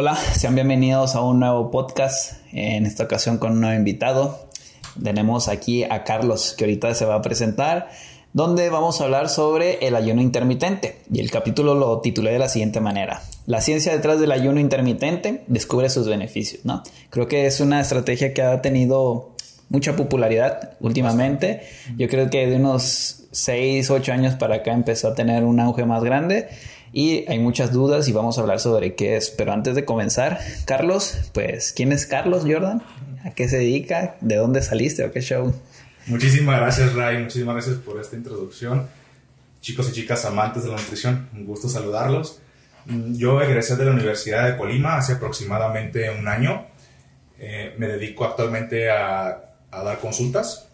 Hola, sean bienvenidos a un nuevo podcast, en esta ocasión con un nuevo invitado. Tenemos aquí a Carlos, que ahorita se va a presentar, donde vamos a hablar sobre el ayuno intermitente. Y el capítulo lo titulé de la siguiente manera. La ciencia detrás del ayuno intermitente descubre sus beneficios, ¿no? Creo que es una estrategia que ha tenido mucha popularidad últimamente. Yo creo que de unos 6, 8 años para acá empezó a tener un auge más grande y hay muchas dudas y vamos a hablar sobre qué es. Pero antes de comenzar, Carlos, pues, ¿quién es Carlos Jordan? ¿A qué se dedica? ¿De dónde saliste o qué show? Muchísimas gracias, Ray. Muchísimas gracias por esta introducción. Chicos y chicas amantes de la nutrición, un gusto saludarlos. Yo egresé de la Universidad de Colima hace aproximadamente un año. Eh, me dedico actualmente a, a dar consultas.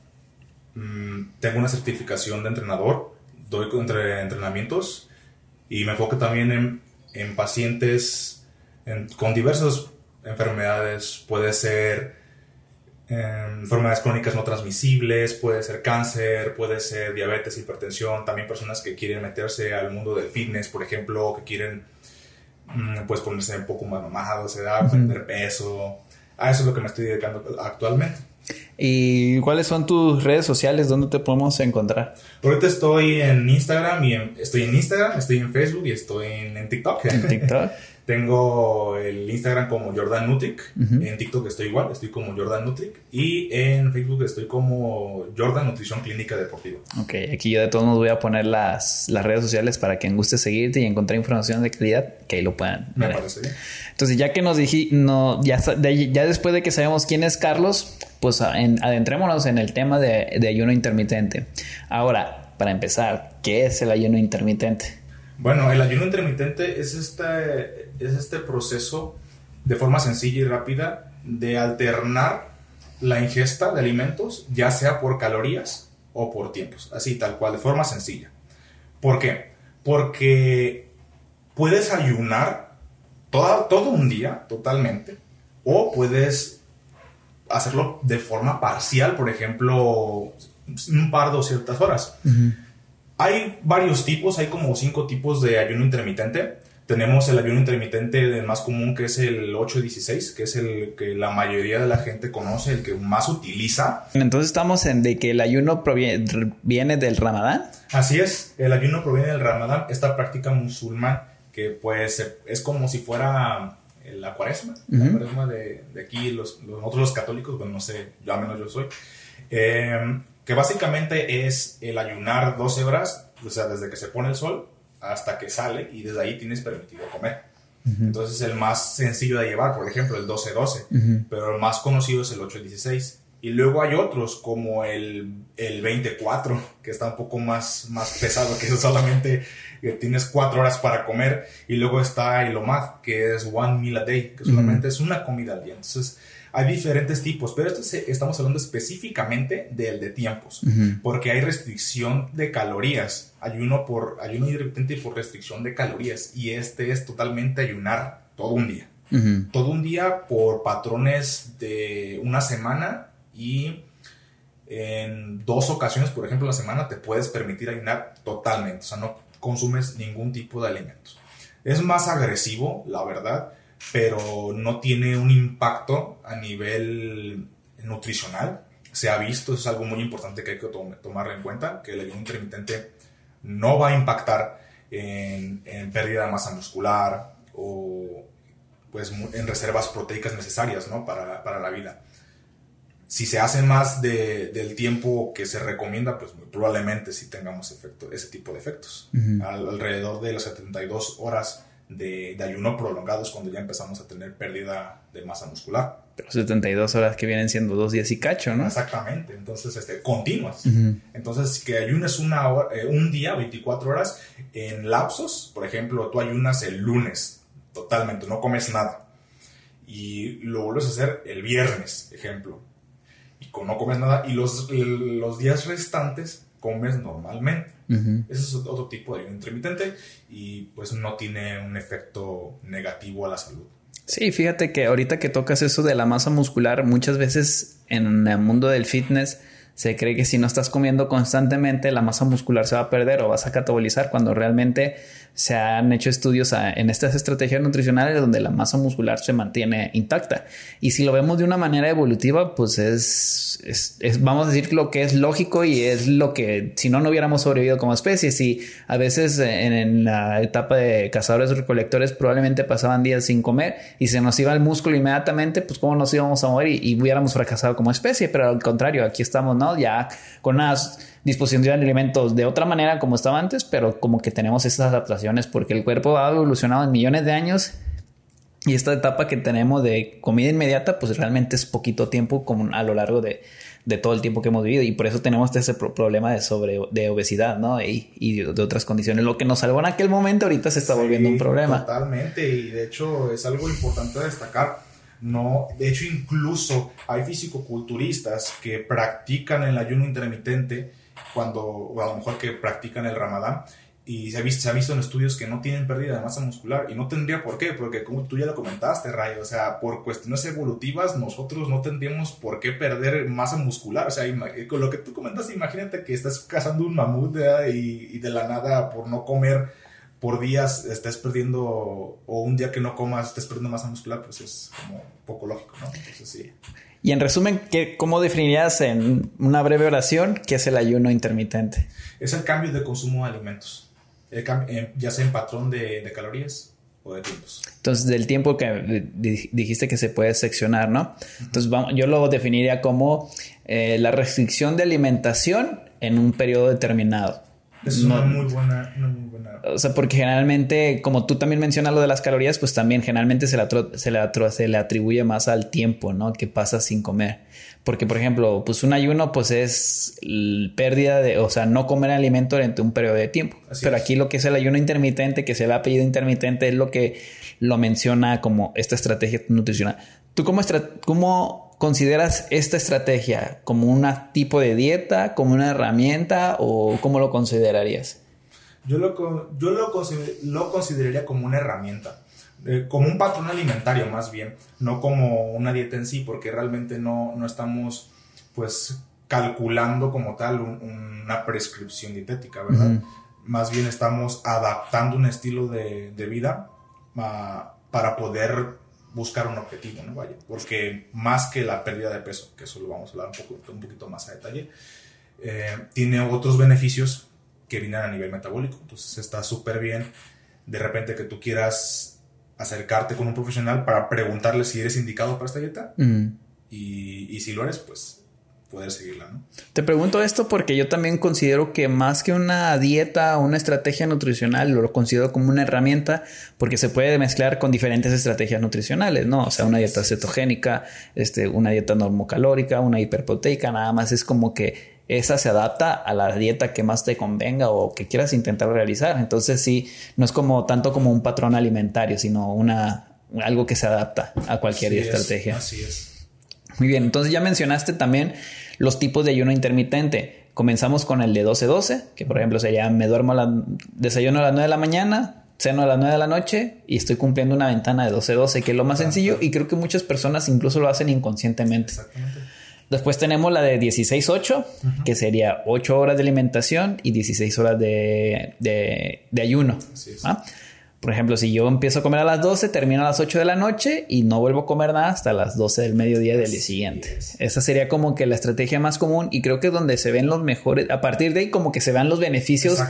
Mm, tengo una certificación de entrenador, doy entre entrenamientos y me enfoco también en, en pacientes con diversas enfermedades. Puede ser em, enfermedades crónicas no transmisibles, puede ser cáncer, puede ser diabetes, hipertensión, también personas que quieren meterse al mundo del fitness, por ejemplo, que quieren mm, pues ponerse un poco más mamados, perder peso. A eso es lo que me estoy dedicando actualmente. ¿Y cuáles son tus redes sociales? ¿Dónde te podemos encontrar? Ahorita estoy en Instagram y estoy en Instagram, estoy en Facebook y estoy en, TikTok. En TikTok. Tengo el Instagram como Jordan Nutric. En TikTok estoy igual, estoy como Jordan Nutric. Y en Facebook estoy como Jordan Nutrición Clínica Deportiva. Ok, aquí yo de todos modos voy a poner las, las redes sociales para quien guste seguirte y encontrar información de calidad que ahí lo puedan. Me parece bien. Entonces, ya que nos no, ya, ya después de que sabemos quién es Carlos, pues adentrémonos en el tema de, de ayuno intermitente. Ahora, para empezar, ¿qué es el ayuno intermitente? Bueno, el ayuno intermitente es este, es este proceso de forma sencilla y rápida de alternar la ingesta de alimentos, ya sea por calorías o por tiempos, así tal cual, de forma sencilla. ¿Por qué? Porque puedes ayunar todo, todo un día totalmente o puedes hacerlo de forma parcial, por ejemplo, un par de ciertas horas. Hay varios tipos, hay como cinco tipos de ayuno intermitente. Tenemos el ayuno intermitente del más común que es el 8-16, que es el que la mayoría de la gente conoce, el que más utiliza. Entonces estamos en de que el ayuno proviene del ramadán. Así es, el ayuno proviene del ramadán, esta práctica musulmán que pues es como si fuera la cuaresma, la cuaresma de, de aquí, los, nosotros los católicos, bueno, no sé, yo al menos yo soy. Eh, que básicamente es el ayunar 12 horas, o sea, desde que se pone el sol hasta que sale y desde ahí tienes permitido comer. Entonces el más sencillo de llevar, por ejemplo, el 12-12, pero el más conocido es el 8-16. Y luego hay otros como el, el 24, que está un poco más, más pesado, que solamente que tienes 4 horas para comer. Y luego está el OMAD, que es one meal a day, que solamente es una comida al día. Entonces hay diferentes tipos, pero esto estamos hablando específicamente del de tiempos, porque hay restricción de calorías, ayuno por ayuno intermitente por restricción de calorías y este es totalmente ayunar todo un día. Todo un día por patrones de una semana y en dos ocasiones, por ejemplo, la semana te puedes permitir ayunar totalmente, o sea, no consumes ningún tipo de alimentos. Es más agresivo, la verdad, pero no tiene un impacto a nivel nutricional. Se ha visto, es algo muy importante que hay que tomar en cuenta, que el ayuno intermitente no va a impactar en, pérdida de masa muscular o pues, en reservas proteicas necesarias ¿no? para, para la vida. Si se hace más del tiempo que se recomienda, pues probablemente sí tengamos efecto, ese tipo de efectos. alrededor de las 72 horas de, ayuno prolongados cuando ya empezamos a tener pérdida de masa muscular. Pero 72 horas que vienen siendo dos días y cacho, ¿no? Exactamente, entonces, este, continuas. Entonces, que ayunes una eh, un día, 24 horas, en lapsos, por ejemplo, tú ayunas el lunes, totalmente, no comes nada. Y lo vuelves a hacer el viernes, ejemplo. Y no comes nada. Y los, los días restantes comes normalmente. Ese es otro tipo de ayuno intermitente y pues no tiene un efecto negativo a la salud. Sí, fíjate que ahorita que tocas eso de la masa muscular, muchas veces en el mundo del fitness Se cree que si no estás comiendo constantemente, la masa muscular se va a perder o vas a catabolizar cuando realmente se han hecho estudios en estas estrategias nutricionales donde la masa muscular se mantiene intacta. Y si lo vemos de una manera evolutiva, pues es, vamos a decir, lo que es lógico y es lo que, si no, no hubiéramos sobrevivido como especie. Si a veces en, la etapa de cazadores recolectores probablemente pasaban días sin comer y se nos iba el músculo inmediatamente, pues cómo nos íbamos a morir y, y hubiéramos fracasado como especie. Pero al contrario, aquí estamos, ¿no? Ya con unas disposición de alimentos de otra manera como estaba antes, pero como que tenemos esas adaptaciones porque el cuerpo ha evolucionado en millones de años y esta etapa que tenemos de comida inmediata, pues realmente es poquito tiempo como a lo largo de, todo el tiempo que hemos vivido y por eso tenemos ese problema de sobre de obesidad, ¿no? Y, de, otras condiciones. Lo que nos salvó en aquel momento ahorita se está volviendo un problema. Totalmente y de hecho es algo importante destacar. No, de hecho incluso hay fisicoculturistas que practican el ayuno intermitente cuando, o a lo mejor que practican el ramadán, y se ha, visto, se ha visto en estudios que no tienen pérdida de masa muscular y no tendría por qué, porque como tú ya lo comentaste, Ray, o sea, por cuestiones evolutivas nosotros no tendríamos por qué perder masa muscular, o sea, con lo que tú comentaste, imagínate que estás cazando un mamut y, y, de la nada por no comer por días estés perdiendo, o un día que no comas estés perdiendo masa muscular, pues es como poco lógico, ¿no? Entonces sí. Y en resumen, ¿qué, ¿cómo definirías en una breve oración qué es el ayuno intermitente? Es el cambio de consumo de alimentos, eh, ya sea en patrón de, calorías o de tiempos. Entonces, del tiempo que dijiste que se puede seccionar, ¿no? Entonces, yo lo definiría como eh, la restricción de alimentación en un periodo determinado. Es una, muy buena, O sea, porque generalmente, como tú también mencionas lo de las calorías, pues también generalmente se le, se le, se le atribuye más al tiempo, ¿no? Que pasa sin comer. Porque, por ejemplo, pues un ayuno, pues es pérdida de, o sea, no comer alimento durante un periodo de tiempo. Pero aquí lo que es el ayuno intermitente, que se le ha pedido intermitente, es lo que lo menciona como esta estrategia nutricional. ¿Tú cómo, cómo ¿Consideras esta estrategia como un tipo de dieta, como una herramienta o cómo lo considerarías? Yo lo, yo lo, lo consideraría como una herramienta, eh, como un patrón alimentario más bien, no como una dieta en sí, porque realmente no, no estamos pues calculando como tal una prescripción dietética, ¿verdad? Más bien estamos adaptando un estilo de, de vida ah, para poder buscar un objetivo, ¿no? Vaya, porque más que la pérdida de peso, que eso lo vamos a hablar un, poco, un poquito más a detalle, eh, tiene otros beneficios que vienen a nivel metabólico. Entonces está súper bien de repente que tú quieras acercarte con un profesional para preguntarle si eres indicado para esta dieta. Y, y si lo eres, pues poder seguirla, ¿no? Te pregunto esto porque yo también considero que más que una dieta o una estrategia nutricional, lo considero como una herramienta porque se puede mezclar con diferentes estrategias nutricionales, ¿no? O sea, una dieta cetogénica, este, una dieta normocalórica, una hiperproteica, nada más es como que esa se adapta a la dieta que más te convenga o que quieras intentar realizar. Entonces sí, no es como tanto como un patrón alimentario, sino una algo que se adapta a cualquier estrategia. así es. Muy bien, entonces ya mencionaste también los tipos de ayuno intermitente. Comenzamos con el de 12-12, que por ejemplo sería me duermo a la, desayuno a las 9 de la mañana, ceno a las 9 de la noche y estoy cumpliendo una ventana de 12-12, que es lo más sencillo y creo que muchas personas incluso lo hacen inconscientemente. Exactamente. Después tenemos la de 16-8, que sería 8 horas de alimentación y 16 horas de, de, ayuno. Así es. ¿ah? Por ejemplo, si yo empiezo a comer a las 12, termino a las 8 de la noche y no vuelvo a comer nada hasta las 12 del mediodía del día siguiente. Esa sería como que la estrategia más común y creo que es donde se ven los mejores, a partir de ahí como que se vean los beneficios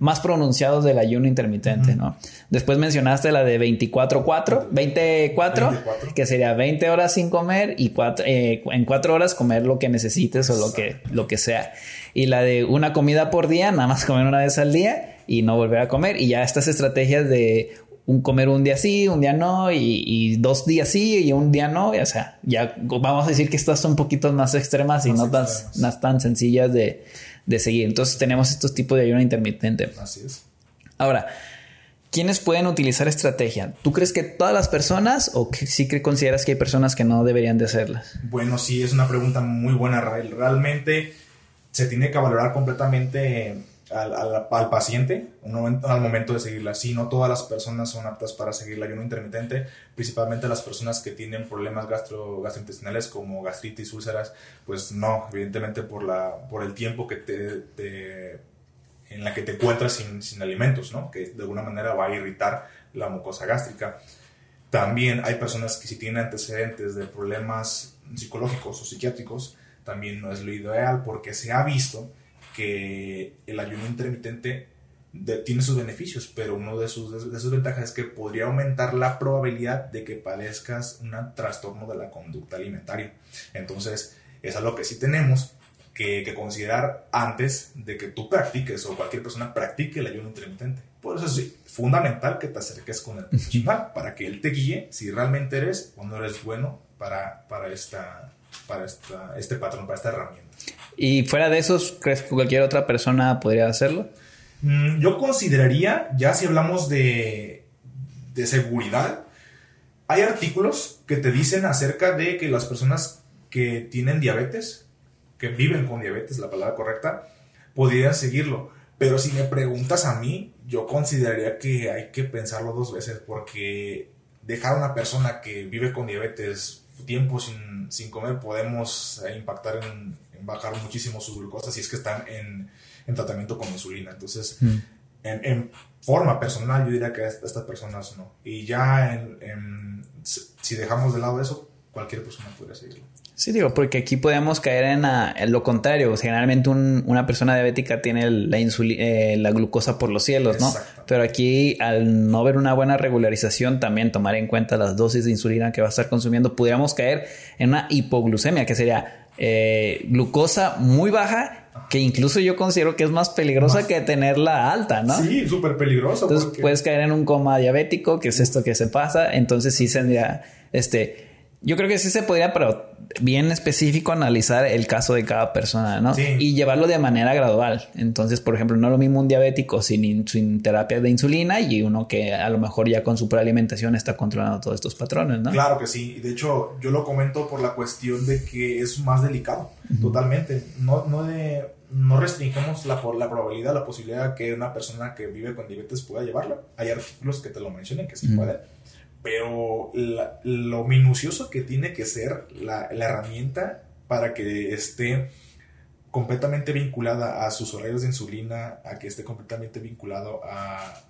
más pronunciados del ayuno intermitente, ¿no? Después mencionaste la de 24-4, 24, que sería 20 horas sin comer y eh, en 4 horas comer lo que necesites o lo que, lo que sea. Y la de una comida por día, nada más comer una vez al día y no volver a comer. Y ya estas estrategias de un comer un día sí, un día no, y, dos días sí y un día no, o sea, ya vamos a decir que estas son un poquito más extremas y no tan, tan sencillas de, seguir. Entonces tenemos estos tipos de ayuno intermitente. Así es. Ahora, ¿quiénes pueden utilizar estrategia? ¿Tú crees que todas las personas o que sí que consideras que hay personas que no deberían de hacerlas? Bueno, sí, es una pregunta muy buena, Rael. Realmente se tiene que valorar completamente al, paciente al momento de seguirla. Sí, no todas las personas son aptas para seguir el ayuno intermitente, principalmente las personas que tienen problemas gastro, gastrointestinales como gastritis, úlceras, pues no, evidentemente por, la, por el tiempo que te, en la que te encuentras sin, sin alimentos, ¿no? que de alguna manera va a irritar la mucosa gástrica. También hay personas que si tienen antecedentes de problemas psicológicos o psiquiátricos, también no es lo ideal porque se ha visto que el ayuno intermitente tiene sus beneficios, pero uno de sus, de sus ventajas es que podría aumentar la probabilidad de que padezcas un trastorno de la conducta alimentaria. Entonces, es algo que sí tenemos que, que, considerar antes de que tú practiques o cualquier persona practique el ayuno intermitente. Por eso es fundamental que te acerques con el profesional para que él te guíe si realmente eres o no eres bueno para, para, esta, para esta, este patrón, para esta herramienta. ¿Y fuera de esos, crees que cualquier otra persona podría hacerlo? Mm, yo consideraría, ya si hablamos de, de seguridad, hay artículos que te dicen acerca de que las personas que tienen diabetes, que viven con diabetes, la palabra correcta, podrían seguirlo. Pero si me preguntas a mí, yo consideraría que hay que pensarlo dos veces porque dejar a una persona que vive con diabetes tiempo sin, sin comer podemos eh, impactar en, bajar muchísimo su glucosa si es que están en, en tratamiento con insulina. Entonces, mm. en, en, forma personal, yo diría que estas personas no. Y ya en, si dejamos de lado eso, cualquier persona podría seguirlo. Sí, digo, porque aquí podemos caer en, lo contrario. generalmente una persona diabética tiene la, eh, la glucosa por los cielos, ¿no? Pero aquí, al no ver una buena regularización, también tomar en cuenta las dosis de insulina que va a estar consumiendo, pudiéramos caer en una hipoglucemia, que sería eh, glucosa muy baja, que incluso yo considero que es más peligrosa que tenerla alta, ¿no? Sí, súper peligrosa. Entonces puedes caer en un coma diabético, que es esto que se pasa. Entonces sí sería, este, yo creo que sí se podría, pero bien específico analizar el caso de cada persona, ¿no? Y llevarlo de manera gradual. Entonces, por ejemplo, no es lo mismo un diabético sin, sin, terapia de insulina y uno que a lo mejor ya con superalimentación está controlando todos estos patrones, ¿no? Claro que sí. De hecho, yo lo comento por la cuestión de que es más delicado, totalmente. No, no, de, no restringimos la, la probabilidad, la posibilidad que una persona que vive con diabetes pueda llevarlo. Hay artículos que te lo mencionan que sí pueden pero lo minucioso que tiene que ser la, herramienta para que esté completamente vinculada a sus horarios de insulina, a que esté completamente vinculado a,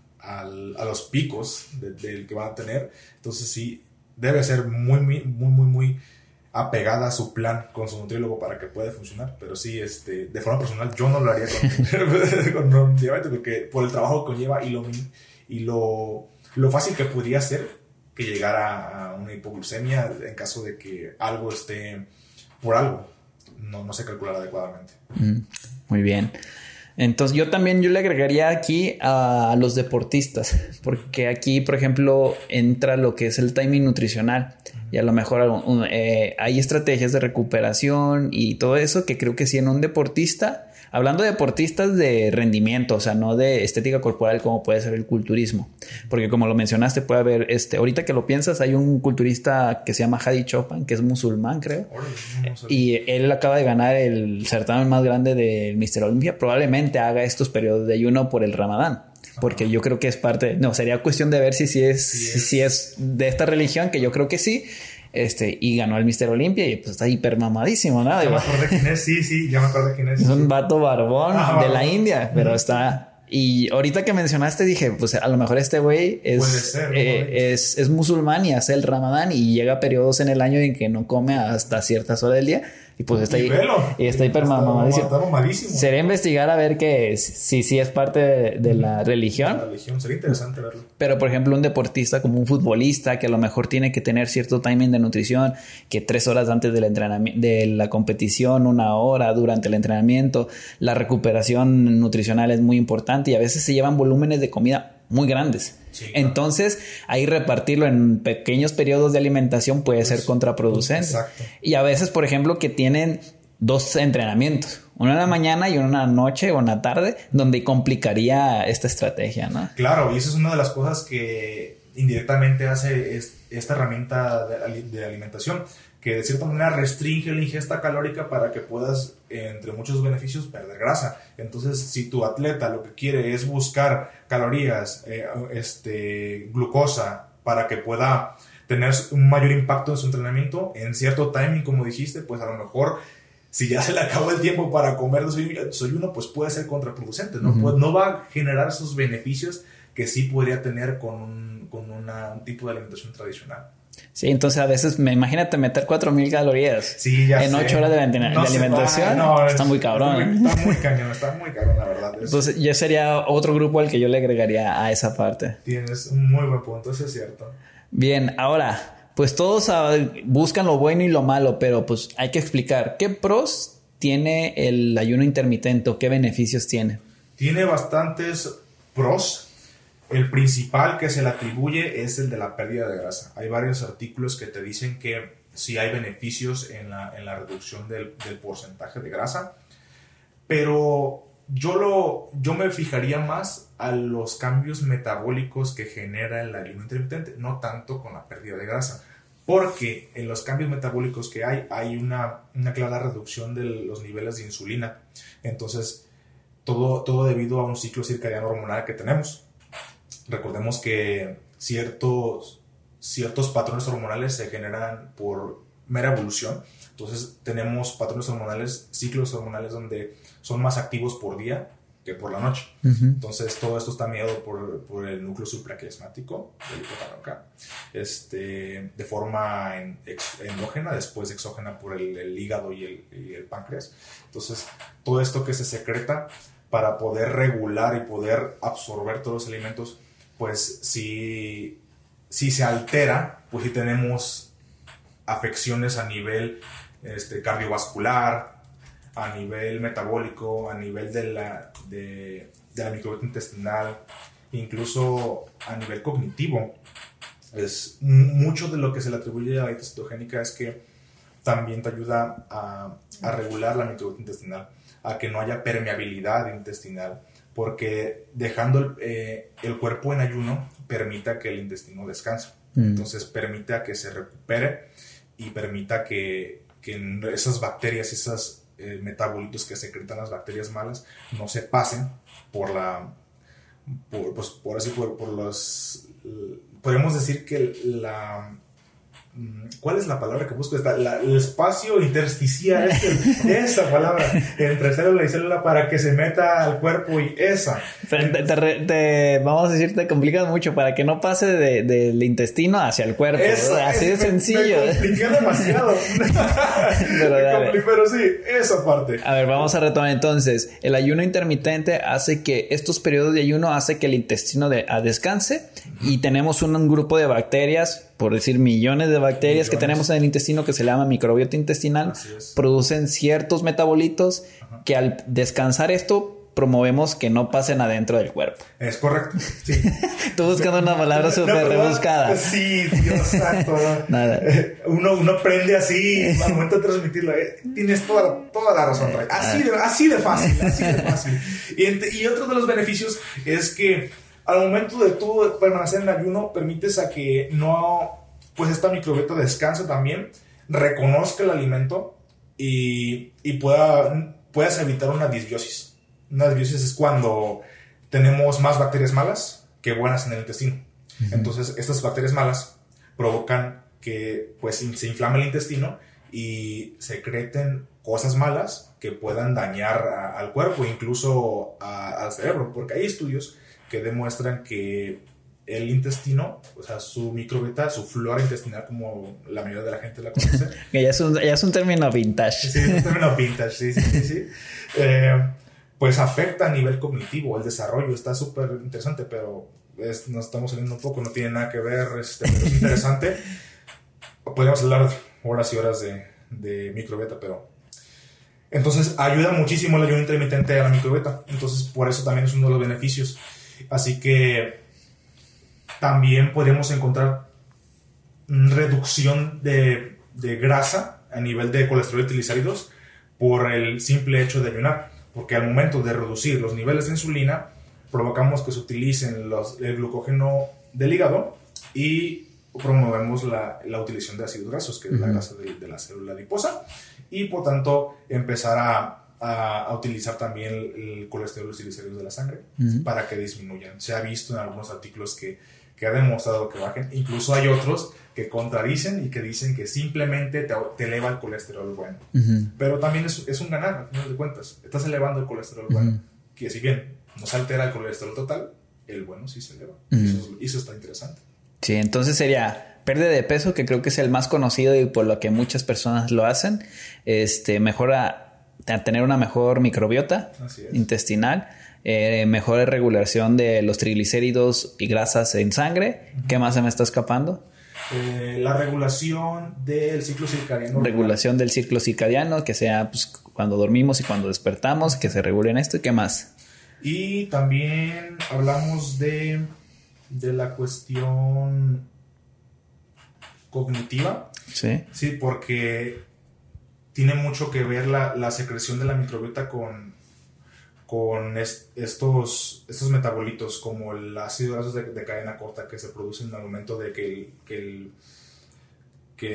los picos del que va a tener. Entonces sí, debe ser muy, muy, muy, muy, apegada a su plan con su nutriólogo para que pueda funcionar. Pero sí, este, de forma personal, yo no lo haría con, con porque por el trabajo que lleva y lo, y lo, lo fácil que podría ser que llegara a una hipoglucemia en caso de que algo esté por algo no, no se calculara adecuadamente. Mm, muy bien. Entonces yo también yo le agregaría aquí a los deportistas, porque aquí, por ejemplo, entra lo que es el timing nutricional y a lo mejor eh, hay estrategias de recuperación y todo eso que creo que si en un deportista Hablando de deportistas de rendimiento, o sea, no de estética corporal como puede ser el culturismo. Porque como lo mencionaste, puede haber, este, ahorita que lo piensas, hay un culturista que se llama Hadi Chopin, que es musulmán, creo. y él acaba de ganar el certamen más grande del Mister Olympia. Probablemente haga estos periodos de ayuno por el Ramadán porque yo creo que es parte, no, sería cuestión de ver si, si, es, si es de esta religión, que yo creo que sí, este, y ganó el Mister Olimpia y pues está hiper mamadísimo, ¿no? Ya me acuerdo quién es, sí, sí, ya me acuerdo quién es. Es un vato barbón de la India, pero está. Y ahorita que mencionaste dije, pues a lo mejor este güey es, eh, es, es, musulmán y hace el ramadán y llega a periodos en el año en que no come hasta ciertas horas del día y pues está ahí. Y está hiper mamadísimo. Sería investigar a ver que si sí es parte de, la religión. La religión, sería interesante verlo. Pero por ejemplo, un deportista como un futbolista que a lo mejor tiene que tener cierto timing de nutrición, que tres horas antes del entrenamiento, de la competición, una hora durante el entrenamiento, la recuperación nutricional es muy importante y a veces se llevan volúmenes de comida muy grandes. Entonces, ahí repartirlo en pequeños periodos de alimentación puede ser pues, contraproducente. Y a veces, por ejemplo, que tienen dos entrenamientos, uno en la mañana y uno en la noche o en la tarde, donde complicaría esta estrategia, ¿no? Claro, y esa es una de las cosas que indirectamente hace esta herramienta de alimentación, que de cierta manera restringe la ingesta calórica para que puedas, entre muchos beneficios, perder grasa Entonces, si tu atleta lo que quiere es buscar calorías, eh, este, glucosa, para que pueda tener un mayor impacto en su entrenamiento, en cierto timing, como dijiste, pues a lo mejor si ya se le acabó el tiempo para comer soy uno, pues puede ser contraproducente, ¿no? pues no va a generar esos beneficios que sí podría tener con un, con un tipo de alimentación tradicional. Sí, entonces a veces me imagínate meter 4000 calorías en 8 horas de, alimentación. está muy cabrón. Está muy, cañón, está muy cabrón, la verdad. Entonces, yo sería otro grupo al que yo le agregaría a esa parte. Tienes un muy buen punto, eso es cierto. Bien, ahora, pues todos ah, buscan lo bueno y lo malo, pero pues hay que explicar qué pros tiene el ayuno intermitente o qué beneficios tiene. Tiene bastantes pros el principal que se le atribuye es el de la pérdida de grasa. Hay varios artículos que te dicen que sí hay beneficios en la, reducción del, porcentaje de grasa, pero yo, lo, yo me fijaría más a los cambios metabólicos que genera el ayuno intermitente, no tanto con la pérdida de grasa, porque en los cambios metabólicos que hay hay una, una clara reducción de los niveles de insulina. Entonces, todo, todo debido a un ciclo circadiano hormonal que tenemos. Recordemos que ciertos, ciertos patrones hormonales se generan por mera evolución. Entonces tenemos patrones hormonales, ciclos hormonales donde son más activos por día que por la noche. Entonces todo esto está mediado por, por el núcleo supraquiasmático del hipotálamo este, de forma endógena, después exógena por el, hígado y el, y el, páncreas. Entonces todo esto que se secreta para poder regular y poder absorber todos los alimentos pues si, si se altera, pues si tenemos afecciones a nivel este, cardiovascular, a nivel metabólico, a nivel de la, de, de la microbiota intestinal, incluso a nivel cognitivo. Es, mucho de lo que se le atribuye a la dieta cetogénica es que también te ayuda a, a regular la microbiota intestinal, a que no haya permeabilidad intestinal, porque dejando eh, el, cuerpo en ayuno permita que el intestino descanse. Mm. Entonces permita que se recupere y permita que, que esas bacterias, esos eh, metabolitos que secretan las bacterias malas no se pasen por la, por, pues, por así, por, por los, podemos decir que la ¿Cuál es la palabra que busco? Está, el espacio intersticial, esa palabra, entre célula y célula para que se meta al cuerpo y esa. Te, vamos a decir, te complicas mucho para que no pase del intestino hacia el cuerpo. así de sencillo. Me compliqué demasiado. pero, pero, sí, esa parte. A ver, vamos a retomar entonces. El ayuno intermitente hace que estos periodos de ayuno hace que el intestino de, descanse y tenemos un grupo de bacterias por decir millones de bacterias que tenemos en el intestino que se llama microbiota intestinal, producen ciertos metabolitos que al descansar esto promovemos que no pasen adentro del cuerpo. Es correcto. Sí. Tú buscando una palabra súper rebuscada. Sí, Dios santo. Nada. Uno, uno aprende así al momento de transmitirlo. Eh, tienes toda, toda la razón, Ray. Así, de, así de fácil, así de fácil. Y, y otro de los beneficios es que al momento de tú permanecer en ayuno, permites a que no, pues esta microbiota descanse también, reconozca el alimento y, y pueda, puedas evitar una disbiosis. Una disbiosis es cuando tenemos más bacterias malas que buenas en el intestino. Entonces, estas bacterias malas provocan que pues se inflame el intestino y secreten cosas malas que puedan dañar al cuerpo, incluso al cerebro, porque hay estudios que demuestran que el intestino, o sea, su microbiota, su flora intestinal, como la mayoría de la gente la conoce. que ya es un, ya es un término vintage. Sí, es un término vintage, sí, sí, sí. Eh, pues afecta a nivel cognitivo, el desarrollo, está súper interesante, pero nos estamos saliendo un poco, no tiene nada que ver, este, es interesante. Podríamos hablar horas y horas de, de microbiota, pero entonces ayuda muchísimo el ayuno intermitente a la microbiota. Entonces por eso también es uno de los beneficios. Así que también podemos encontrar reducción de, grasa a nivel de colesterol y triglicéridos por el simple hecho de ayunar. Porque al momento de reducir los niveles de insulina, provocamos que se utilicen los, el glucógeno del hígado y promovemos la, utilización de ácidos grasos, que es la grasa de, de, la célula adiposa, y por tanto empezar a a, utilizar también el, colesterol y los triglicéridos de la sangre para que disminuyan. Se ha visto en algunos artículos que, que ha demostrado que bajen. Incluso hay otros que contradicen y que dicen que simplemente te, eleva el colesterol bueno. Pero también es, es, un ganar, al final de cuentas. Estás elevando el colesterol bueno. Que si bien no se altera el colesterol total, el bueno sí se eleva. eso, eso está interesante. Sí, entonces sería pérdida de peso, que creo que es el más conocido y por lo que muchas personas lo hacen. Este, mejora tener una mejor microbiota intestinal, eh, mejor regulación de los triglicéridos y grasas en sangre. ¿Qué más se me está escapando? Eh, la regulación del ciclo circadiano. Regulación del ciclo circadiano, que sea pues, cuando dormimos y cuando despertamos, que se regulen esto y qué más. Y también hablamos de, de la cuestión cognitiva. Sí. Sí, porque tiene mucho que ver la, secreción de la microbiota con, con estos, estos metabolitos como el ácido graso de, cadena corta que se producen al momento de que el, que el, que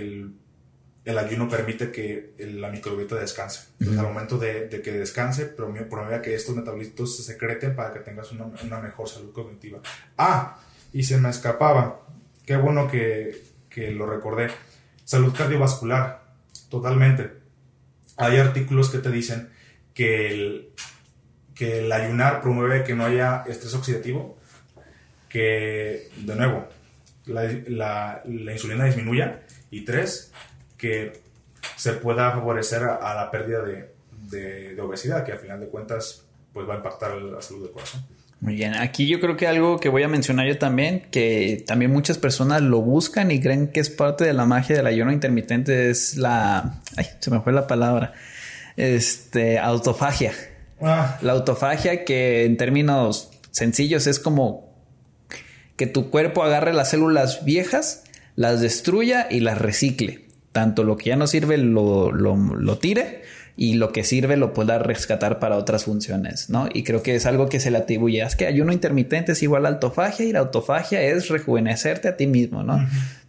el, ayuno permite que la microbiota descanse. Entonces, al momento de, que descanse, promueve que estos metabolitos se secreten para que tengas una, una, mejor salud cognitiva. Ah, y se me escapaba. Qué bueno que, que lo recordé. Salud cardiovascular, totalmente hay artículos que te dicen que el, que el ayunar promueve que no haya estrés oxidativo, que, de nuevo, la, insulina disminuya, y tres, que se pueda favorecer a, la pérdida de, obesidad, que al final de cuentas pues va a impactar la salud del corazón. Muy bien, aquí yo creo que algo que voy a mencionar yo también, que también muchas personas lo buscan y creen que es parte de la magia del ayuno intermitente, es la... Ay, se me fue la palabra. Este, autofagia. Ah. La autofagia que en términos sencillos es como que tu cuerpo agarre las células viejas, las destruya y las recicle. Tanto lo que ya no sirve lo, lo, lo tire y lo que sirve lo pueda rescatar para otras funciones, ¿no? Y creo que es algo que se le atribuye. Es que ayuno intermitente es igual a autofagia y la autofagia es rejuvenecerte a ti mismo, ¿no?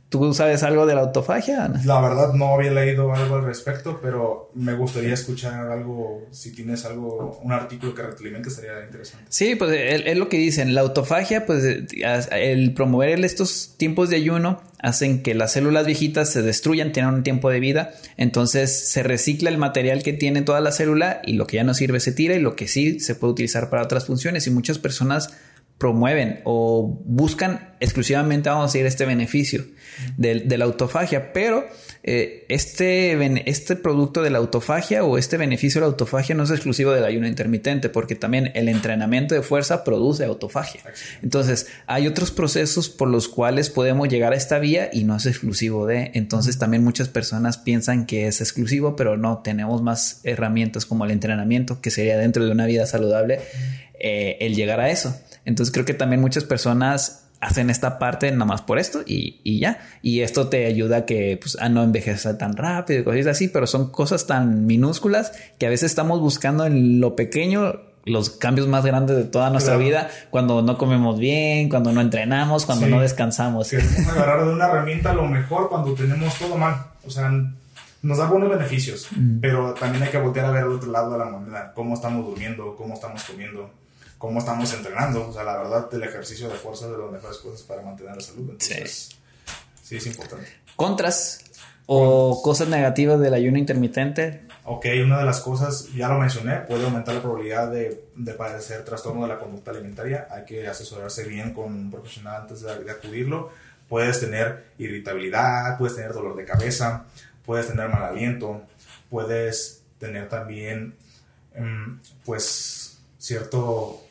¿Tú sabes algo de la autofagia? La verdad no había leído algo al respecto, pero me gustaría escuchar algo, si tienes algo, un artículo que retroalimente estaría interesante. Sí, pues es lo que dicen. La autofagia, pues el promover estos tiempos de ayuno hacen que las células viejitas se destruyan, tienen un tiempo de vida, entonces se recicla el material que tiene toda la célula y lo que ya no sirve se tira y lo que sí se puede utilizar para otras funciones y muchas personas promueven o buscan exclusivamente, vamos a decir, este beneficio de, la autofagia, pero eh, este, este producto de la autofagia o este beneficio de la autofagia no es exclusivo del ayuno intermitente, porque también el entrenamiento de fuerza produce autofagia. Entonces, hay otros procesos por los cuales podemos llegar a esta vía y no es exclusivo de, entonces también muchas personas piensan que es exclusivo, pero no, tenemos más herramientas como el entrenamiento, que sería dentro de una vida saludable, eh, el llegar a eso. Entonces creo que también muchas personas hacen esta parte nada más por esto y, ya. Y esto te ayuda a que pues, a no envejecer tan rápido y cosas así, pero son cosas tan minúsculas que a veces estamos buscando en lo pequeño los cambios más grandes de toda nuestra vida cuando no comemos bien, cuando no entrenamos, cuando no descansamos. Queremos agarrar de una herramienta lo mejor cuando tenemos todo mal. O sea, nos da buenos beneficios, pero también hay que voltear a ver al otro lado de la moneda, cómo estamos durmiendo, cómo estamos comiendo cómo estamos entrenando. O sea, la verdad, el ejercicio de fuerza es de las mejores cosas para mantener la salud. Entonces, sí, sí es importante. ¿Contras o cosas negativas del ayuno intermitente? Ok, una de las cosas, ya lo mencioné, puede aumentar la probabilidad de, de padecer trastorno de la conducta alimentaria. Hay que asesorarse bien con un profesional antes de, de acudirlo. Puedes tener irritabilidad, puedes tener dolor de cabeza, puedes tener mal aliento, puedes tener también, em, pues, cierto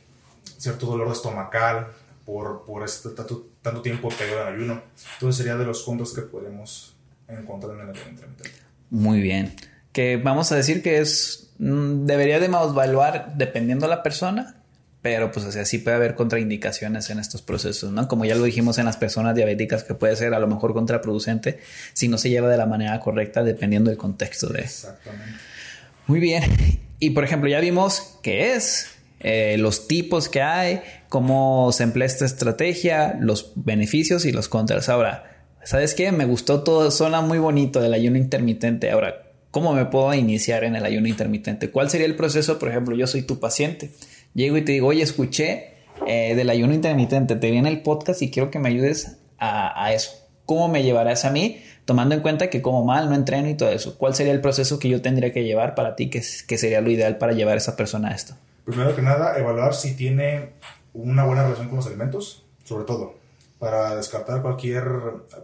cierto dolor estomacal por, por este tanto, tanto tiempo pegado en ayuno. Entonces sería de los puntos que podemos encontrar en el ayuno intermitente. Muy bien. Que vamos a decir que es mm, debería de evaluar dependiendo de la persona, pero pues así sí puede haber contraindicaciones en estos procesos, ¿no? Como ya lo dijimos en las personas diabéticas, que puede ser a lo mejor contraproducente si no se lleva de la manera correcta dependiendo del contexto de... Exactamente. Muy bien. Y por ejemplo, ya vimos que es eh, los tipos que hay, cómo se emplea esta estrategia, los beneficios y los contras. Ahora, ¿sabes qué? Me gustó todo, suena muy bonito del ayuno intermitente. Ahora, ¿cómo me puedo iniciar en el ayuno intermitente? ¿Cuál sería el proceso? Por ejemplo, yo soy tu paciente. Llego y te digo, oye, escuché eh, del ayuno intermitente, te viene el podcast y quiero que me ayudes a, eso. ¿Cómo me llevarás a mí? Tomando en cuenta que como mal, no entreno y todo eso. ¿Cuál sería el proceso que yo tendría que llevar para ti? que sería lo ideal para llevar a esa persona a esto? Primero que nada, evaluar si tiene una buena relación con los alimentos, sobre todo para descartar cualquier,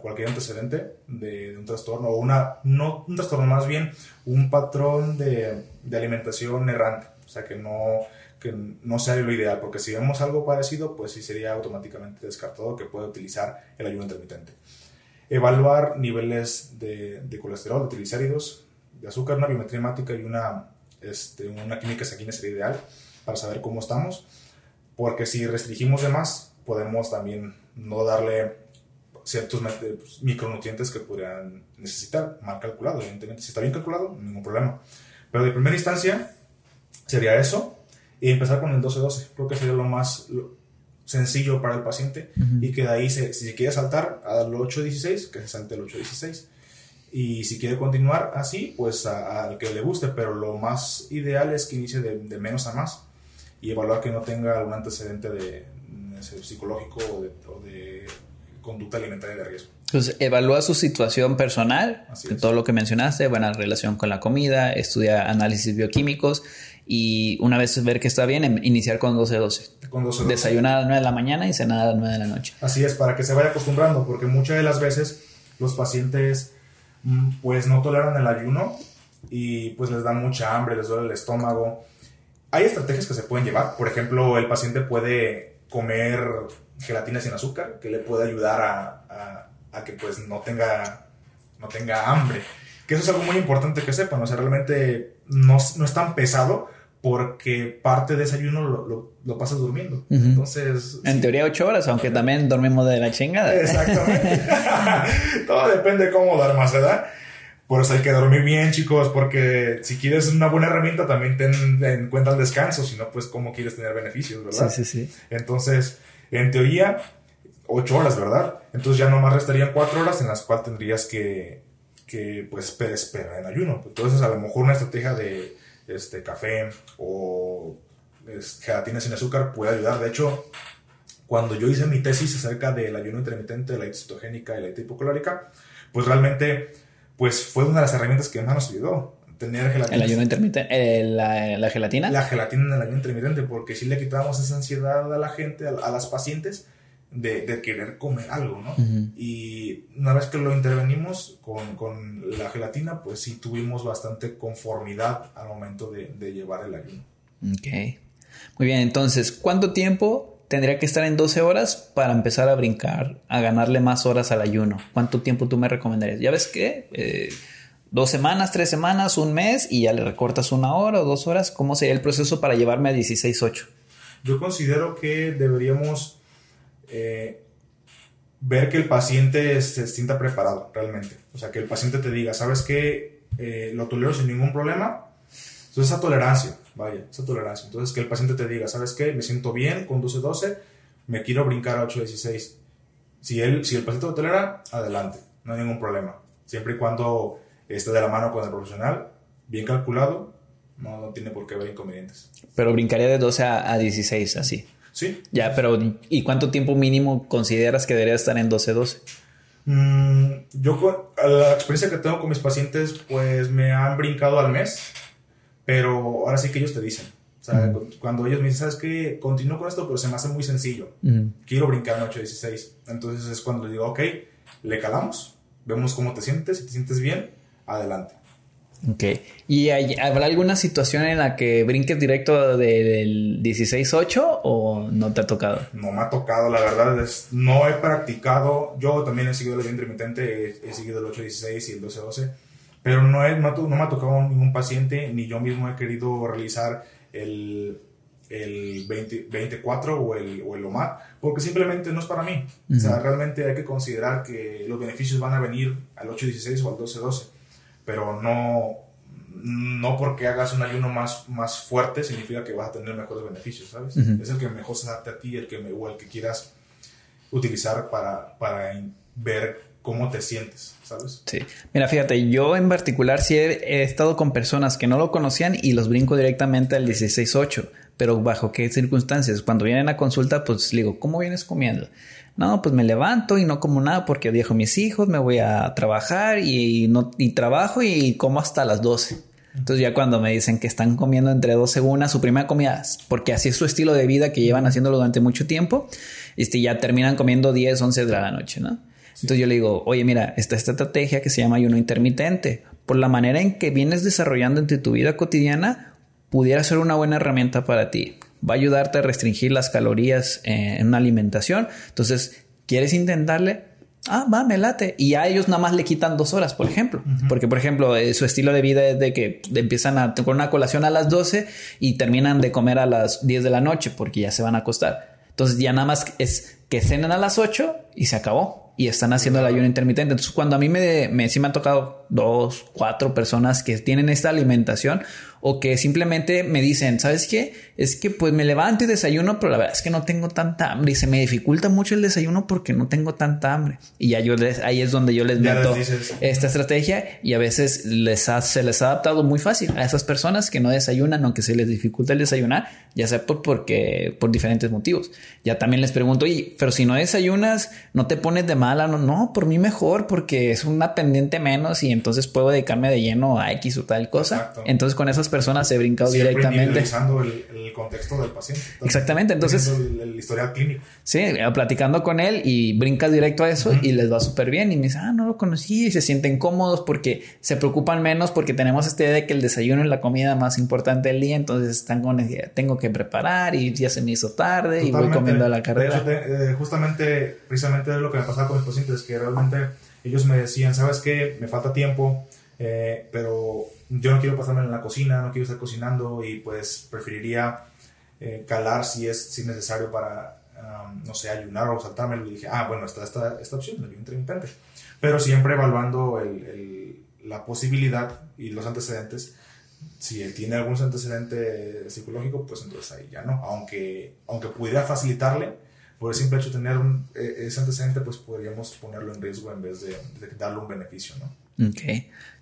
cualquier antecedente de, un trastorno o una, no un trastorno, más bien un patrón de, de, alimentación errante, o sea, que no, que no sea lo ideal, porque si vemos algo parecido, pues sí sería automáticamente descartado que puede utilizar el ayuno intermitente. Evaluar niveles de, de colesterol, de triglicéridos, de azúcar, una biometría hemática y una, este, una química sanguínea sería ideal para saber cómo estamos, porque si restringimos de más, podemos también no darle ciertos pues, micronutrientes que podrían necesitar, mal calculado, evidentemente. Si está bien calculado, ningún problema. Pero de primera instancia sería eso y empezar con el 12-12. Creo que sería lo más sencillo para el paciente y que de ahí, si se quiere saltar al 8-16, que se salte el 8-16. Y si quiere continuar así, pues al que le guste, pero lo más ideal es que inicie de, de menos a más y evaluar que no tenga algún antecedente de, psicológico o de, conducta alimentaria de riesgo. Entonces, evalúa su situación personal, todo lo que mencionaste, buena relación con la comida, estudia análisis bioquímicos y una vez ver que está bien, em, iniciar con 12-12. Con 12 Desayunar a las 9 de la mañana y cenar a las 9 de la noche. Así es, para que se vaya acostumbrando, porque muchas de las veces los pacientes mm, pues no toleran el ayuno y pues les da mucha hambre, les duele el estómago. Hay estrategias que se pueden llevar, por ejemplo, el paciente puede comer gelatina sin azúcar, que le puede ayudar a, a, que pues no tenga, no tenga hambre. Que eso es algo muy importante que sepan, o sea, realmente no, no es tan pesado porque parte de ese ayuno lo, lo, pasas durmiendo. Entonces... En teoría ocho horas, aunque también dormimos de la chingada. Exactamente. Todo depende de cómo duermas, ¿verdad? Por eso hay que dormir bien, chicos, porque si quieres una buena herramienta, también ten en cuenta el descanso, si no, pues cómo quieres tener beneficios, ¿verdad? Sí, sí, sí. Entonces, en teoría, ocho horas, ¿verdad? Entonces ya nomás restarían cuatro horas en las cuales tendrías que, que pues, esperar en ayuno. Entonces, a lo mejor una estrategia de este, café o gelatina sin azúcar puede ayudar. De hecho, cuando yo hice mi tesis acerca del ayuno intermitente, la dieta cetogénica y la dieta hipocolórica, pues realmente pues fue una de las herramientas que más nos ayudó. Tener gelatina. ¿El ayuno intermitente? Eh, la, gelatina? La gelatina en el ayuno intermitente, porque sí le quitábamos esa ansiedad a la gente, a, las pacientes, de, querer comer algo, ¿no? Y una vez que lo intervenimos con, con, la gelatina, pues sí tuvimos bastante conformidad al momento de, de llevar el ayuno. Ok. Muy bien, entonces, ¿cuánto tiempo tendría que estar en 12 horas para empezar a brincar, a ganarle más horas al ayuno. ¿Cuánto tiempo tú me recomendarías? Ya ves que eh, dos semanas, tres semanas, un mes y ya le recortas una hora o dos horas. ¿Cómo sería el proceso para llevarme a 16-8? Yo considero que deberíamos eh, ver que el paciente se sienta preparado realmente. O sea, que el paciente te diga, ¿sabes qué? Eh, lo tolero sin ningún problema. Entonces, esa tolerancia Vaya, esa tolerancia. Entonces, que el paciente te diga, ¿sabes qué? Me siento bien con 12-12, me quiero brincar a 8-16. Si, él, si el paciente lo tolera, adelante, no hay ningún problema. Siempre y cuando esté de la mano con el profesional, bien calculado, no, no tiene por qué haber inconvenientes. Pero brincaría de 12 a, 16, así. Sí. Ya, pero ¿y cuánto tiempo mínimo consideras que debería estar en 12-12? Mm, yo, la experiencia que tengo con mis pacientes, pues me han brincado al mes pero ahora sí que ellos te dicen. O sea, cuando ellos me dicen, ¿sabes qué? Continúo con esto, pero se me hace muy sencillo. Quiero brincar en 8.16. Entonces es cuando le digo, ok, le calamos, vemos cómo te sientes, si te sientes bien, adelante. Ok. ¿Y habrá alguna situación en la que brinques directo del 16-8 o no te ha tocado? No me ha tocado, la verdad. Es, no he practicado. Yo también he seguido el intermitente, he, he seguido el 8-16 y el 12-12 pero no, es, no, me ha tocado ningún paciente, ni yo mismo he querido realizar el, el 24 o el, o el OMAD, porque simplemente no es para mí. O sea, realmente hay que considerar que los beneficios van a venir al 8-16 o al 12-12, pero no, no porque hagas un ayuno más, más fuerte significa que vas a tener mejores beneficios, ¿sabes? Es el que mejor se adapte a ti, el que, o el que quieras utilizar para, para ver cómo te sientes, ¿sabes? Sí. Mira, fíjate, yo en particular sí he, estado con personas que no lo conocían y los brinco directamente al 16.8. Pero bajo qué circunstancias? Cuando vienen a consulta, pues digo, ¿cómo vienes comiendo? No, pues me levanto y no como nada porque dejo mis hijos, me voy a trabajar y, no, y trabajo y como hasta las 12. Entonces ya cuando me dicen que están comiendo entre 12 y una, su primera comida, porque así es su estilo de vida que llevan haciéndolo durante mucho tiempo, este, ya terminan comiendo 10, 11 de la noche, ¿no? Entonces yo le digo, oye, mira, está esta estrategia que se llama ayuno intermitente. Por la manera en que vienes desarrollando entre tu vida cotidiana, pudiera ser una buena herramienta para ti. Va a ayudarte a restringir las calorías en una alimentación. Entonces, ¿quieres intentarle? Ah, va, me late. Y a ellos nada más le quitan dos horas, por ejemplo. Porque, por ejemplo, eh, su estilo de vida es de que empiezan a, con una colación a las 12 y terminan de comer a las 10 de la noche porque ya se van a acostar. Entonces ya nada más es que cenen a las 8 y se acabó y están haciendo el ayuno intermitente. Entonces, cuando a mí me, me, sí me han tocado dos, cuatro personas que tienen esta alimentación, o que simplemente me dicen, ¿sabes qué? Es que pues me levanto y desayuno, pero la verdad es que no tengo tanta hambre y se me dificulta mucho el desayuno porque no tengo tanta hambre. Y ya yo les, ahí es donde yo les meto esta estrategia y a veces les se les ha adaptado muy fácil a esas personas que no desayunan, aunque se les dificulta el desayunar, ya sea por, porque, por diferentes motivos. Ya también les pregunto, oye, pero si no desayunas, no te pones de mala, no, no, por mí mejor porque es una pendiente menos y entonces puedo dedicarme de lleno a X o tal cosa. Entonces con esas personas he brincado Siempre directamente. El, el contexto del paciente. Exactamente, entonces... El, historial clínico. Sí, eh, platicando con él y brincas directo a eso y les va súper bien y me dice, ah, no lo conocí y se sienten cómodos porque se preocupan menos porque tenemos esta idea de que el desayuno es la comida más importante del día, entonces están con tengo que preparar y ya se me hizo tarde y voy comiendo a la carrera. Eh, justamente, precisamente lo que me pasaba con mis pacientes, que realmente ellos me decían, ¿sabes qué? Me falta tiempo, eh, pero yo no quiero pasarme en la cocina, no quiero estar cocinando y pues preferiría eh, calar si es, si necesario para, no sé, ayunar o saltarme. Y dije, ah, bueno, está esta, esta opción, el ayuno intermitente. Pero siempre evaluando el, la posibilidad y los antecedentes. Si él tiene algún antecedente psicológico, pues entonces ahí ya no. Aunque, aunque pudiera facilitarle, por el simple hecho de tener un, e, ese antecedente, pues podríamos ponerlo en riesgo en vez de, de darle un beneficio, ¿no? Ok.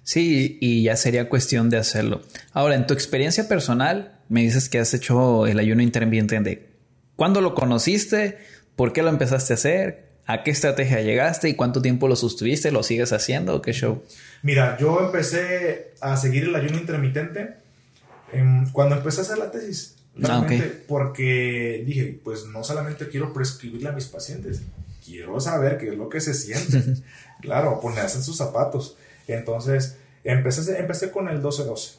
Sí, y ya sería cuestión de hacerlo. Ahora, en tu experiencia personal, me dices que has hecho el ayuno intermitente. ¿Cuándo lo conociste? ¿Por qué lo empezaste a hacer? ¿A qué estrategia llegaste? ¿Y cuánto tiempo lo sostuviste? ¿Lo sigues haciendo? ¿Qué show? Mira, yo empecé a seguir el ayuno intermitente cuando empecé a hacer la tesis. Ah, porque dije, pues no solamente quiero prescribirle a mis pacientes, quiero saber qué es lo que se siente. claro, ponerse en sus zapatos. Entonces, empecé, empecé con el 12-12.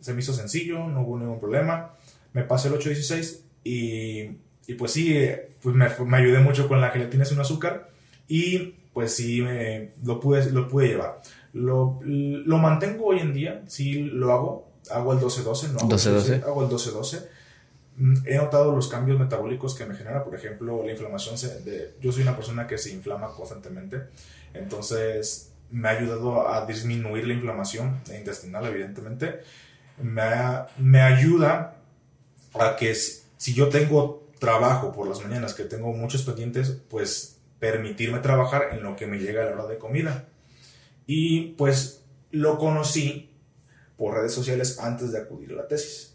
Se me hizo sencillo, no hubo ningún problema. Me pasé el 8-16 y, y, pues sí, pues me, me, ayudé mucho con la gelatina sin azúcar y pues sí, me, lo, pude, lo pude llevar. Lo, lo mantengo hoy en día, sí lo hago. Hago el 12-12, no hago, 12 -12. hago el 12-12 mm, he notado los cambios metabólicos que me genera, por ejemplo, la inflamación. De, yo soy una persona que se inflama constantemente, entonces me ha ayudado a disminuir la inflamación intestinal, evidentemente. Me, me ayuda a que si yo tengo trabajo por las mañanas, que tengo muchos pendientes, pues permitirme trabajar en lo que me llega a la hora de comida. Y pues lo conocí por redes sociales antes de acudir a la tesis.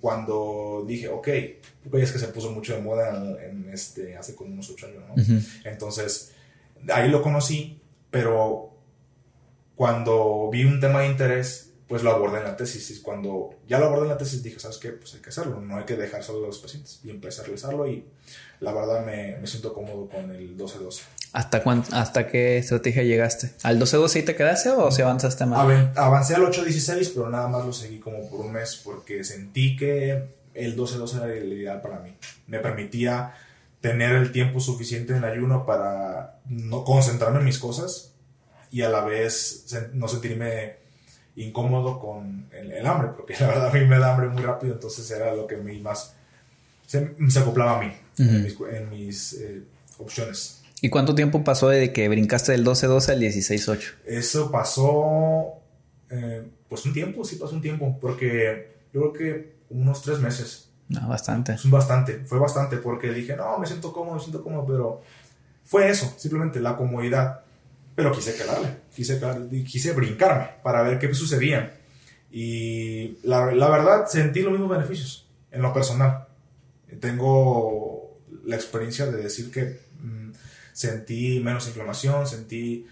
Cuando dije, ok, es que se puso mucho de moda en, este, hace como unos ocho años, ¿no? Entonces, ahí lo conocí, pero cuando vi un tema de interés, pues lo abordé en la tesis. Y cuando ya lo abordé en la tesis, dije, ¿sabes qué? Pues hay que hacerlo, no hay que dejar solo a los pacientes. Y empecé a realizarlo y la verdad me, me siento cómodo con el 12-12. ¿Hasta, ¿Hasta qué estrategia llegaste? ¿Al 12-12 y te quedaste o si avanzaste más? avancé al 8-16, pero nada más lo seguí como por un mes porque sentí que el 12-12 era el ideal para mí. Me permitía tener el tiempo suficiente en ayuno para no concentrarme en mis cosas y a la vez no sentirme incómodo con el, hambre, porque la verdad a mí me da hambre muy rápido, entonces era lo que me más se, acoplaba a mí en mis, eh, opciones. ¿Y cuánto tiempo pasó de que brincaste del 12-12 al 16-8? Eso pasó, eh, pues un tiempo, sí pasó un tiempo, porque yo creo que unos tres meses. No, bastante. Es bastante, fue bastante, porque dije, no, me siento cómodo, me siento cómodo, pero fue eso, simplemente la comodidad pero quise calarle, quise, quise brincarme para ver qué sucedía. Y la, la verdad sentí los mismos beneficios en lo personal. Tengo la experiencia de decir que mm, sentí menos inflamación, sentí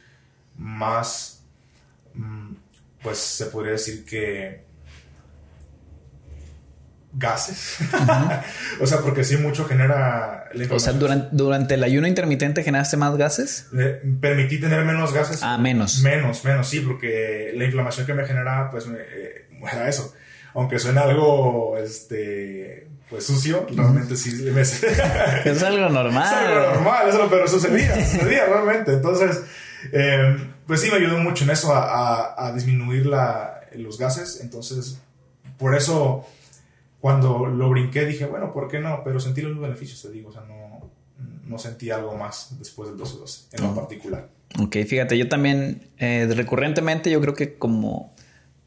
más, mm, pues se podría decir que gases. o sea, porque sí mucho genera O sea, durante, durante, el ayuno intermitente generaste más gases. permití tener menos gases. Ah, menos. Menos, menos, sí, porque la inflamación que me generaba, pues, eh, era eso. Aunque suena algo, este, pues sucio, realmente sí me... es algo normal. Es algo normal, eso, pero sucedía, sucedía realmente. Entonces, eh, pues sí me ayudó mucho en eso a, a, disminuir la, los gases. Entonces, por eso cuando lo brinqué dije, bueno, ¿por qué no? Pero sentí los beneficios, te digo, o sea, no, no sentí algo más después del 12-12 en lo particular. Ok, fíjate, yo también eh, recurrentemente yo creo que como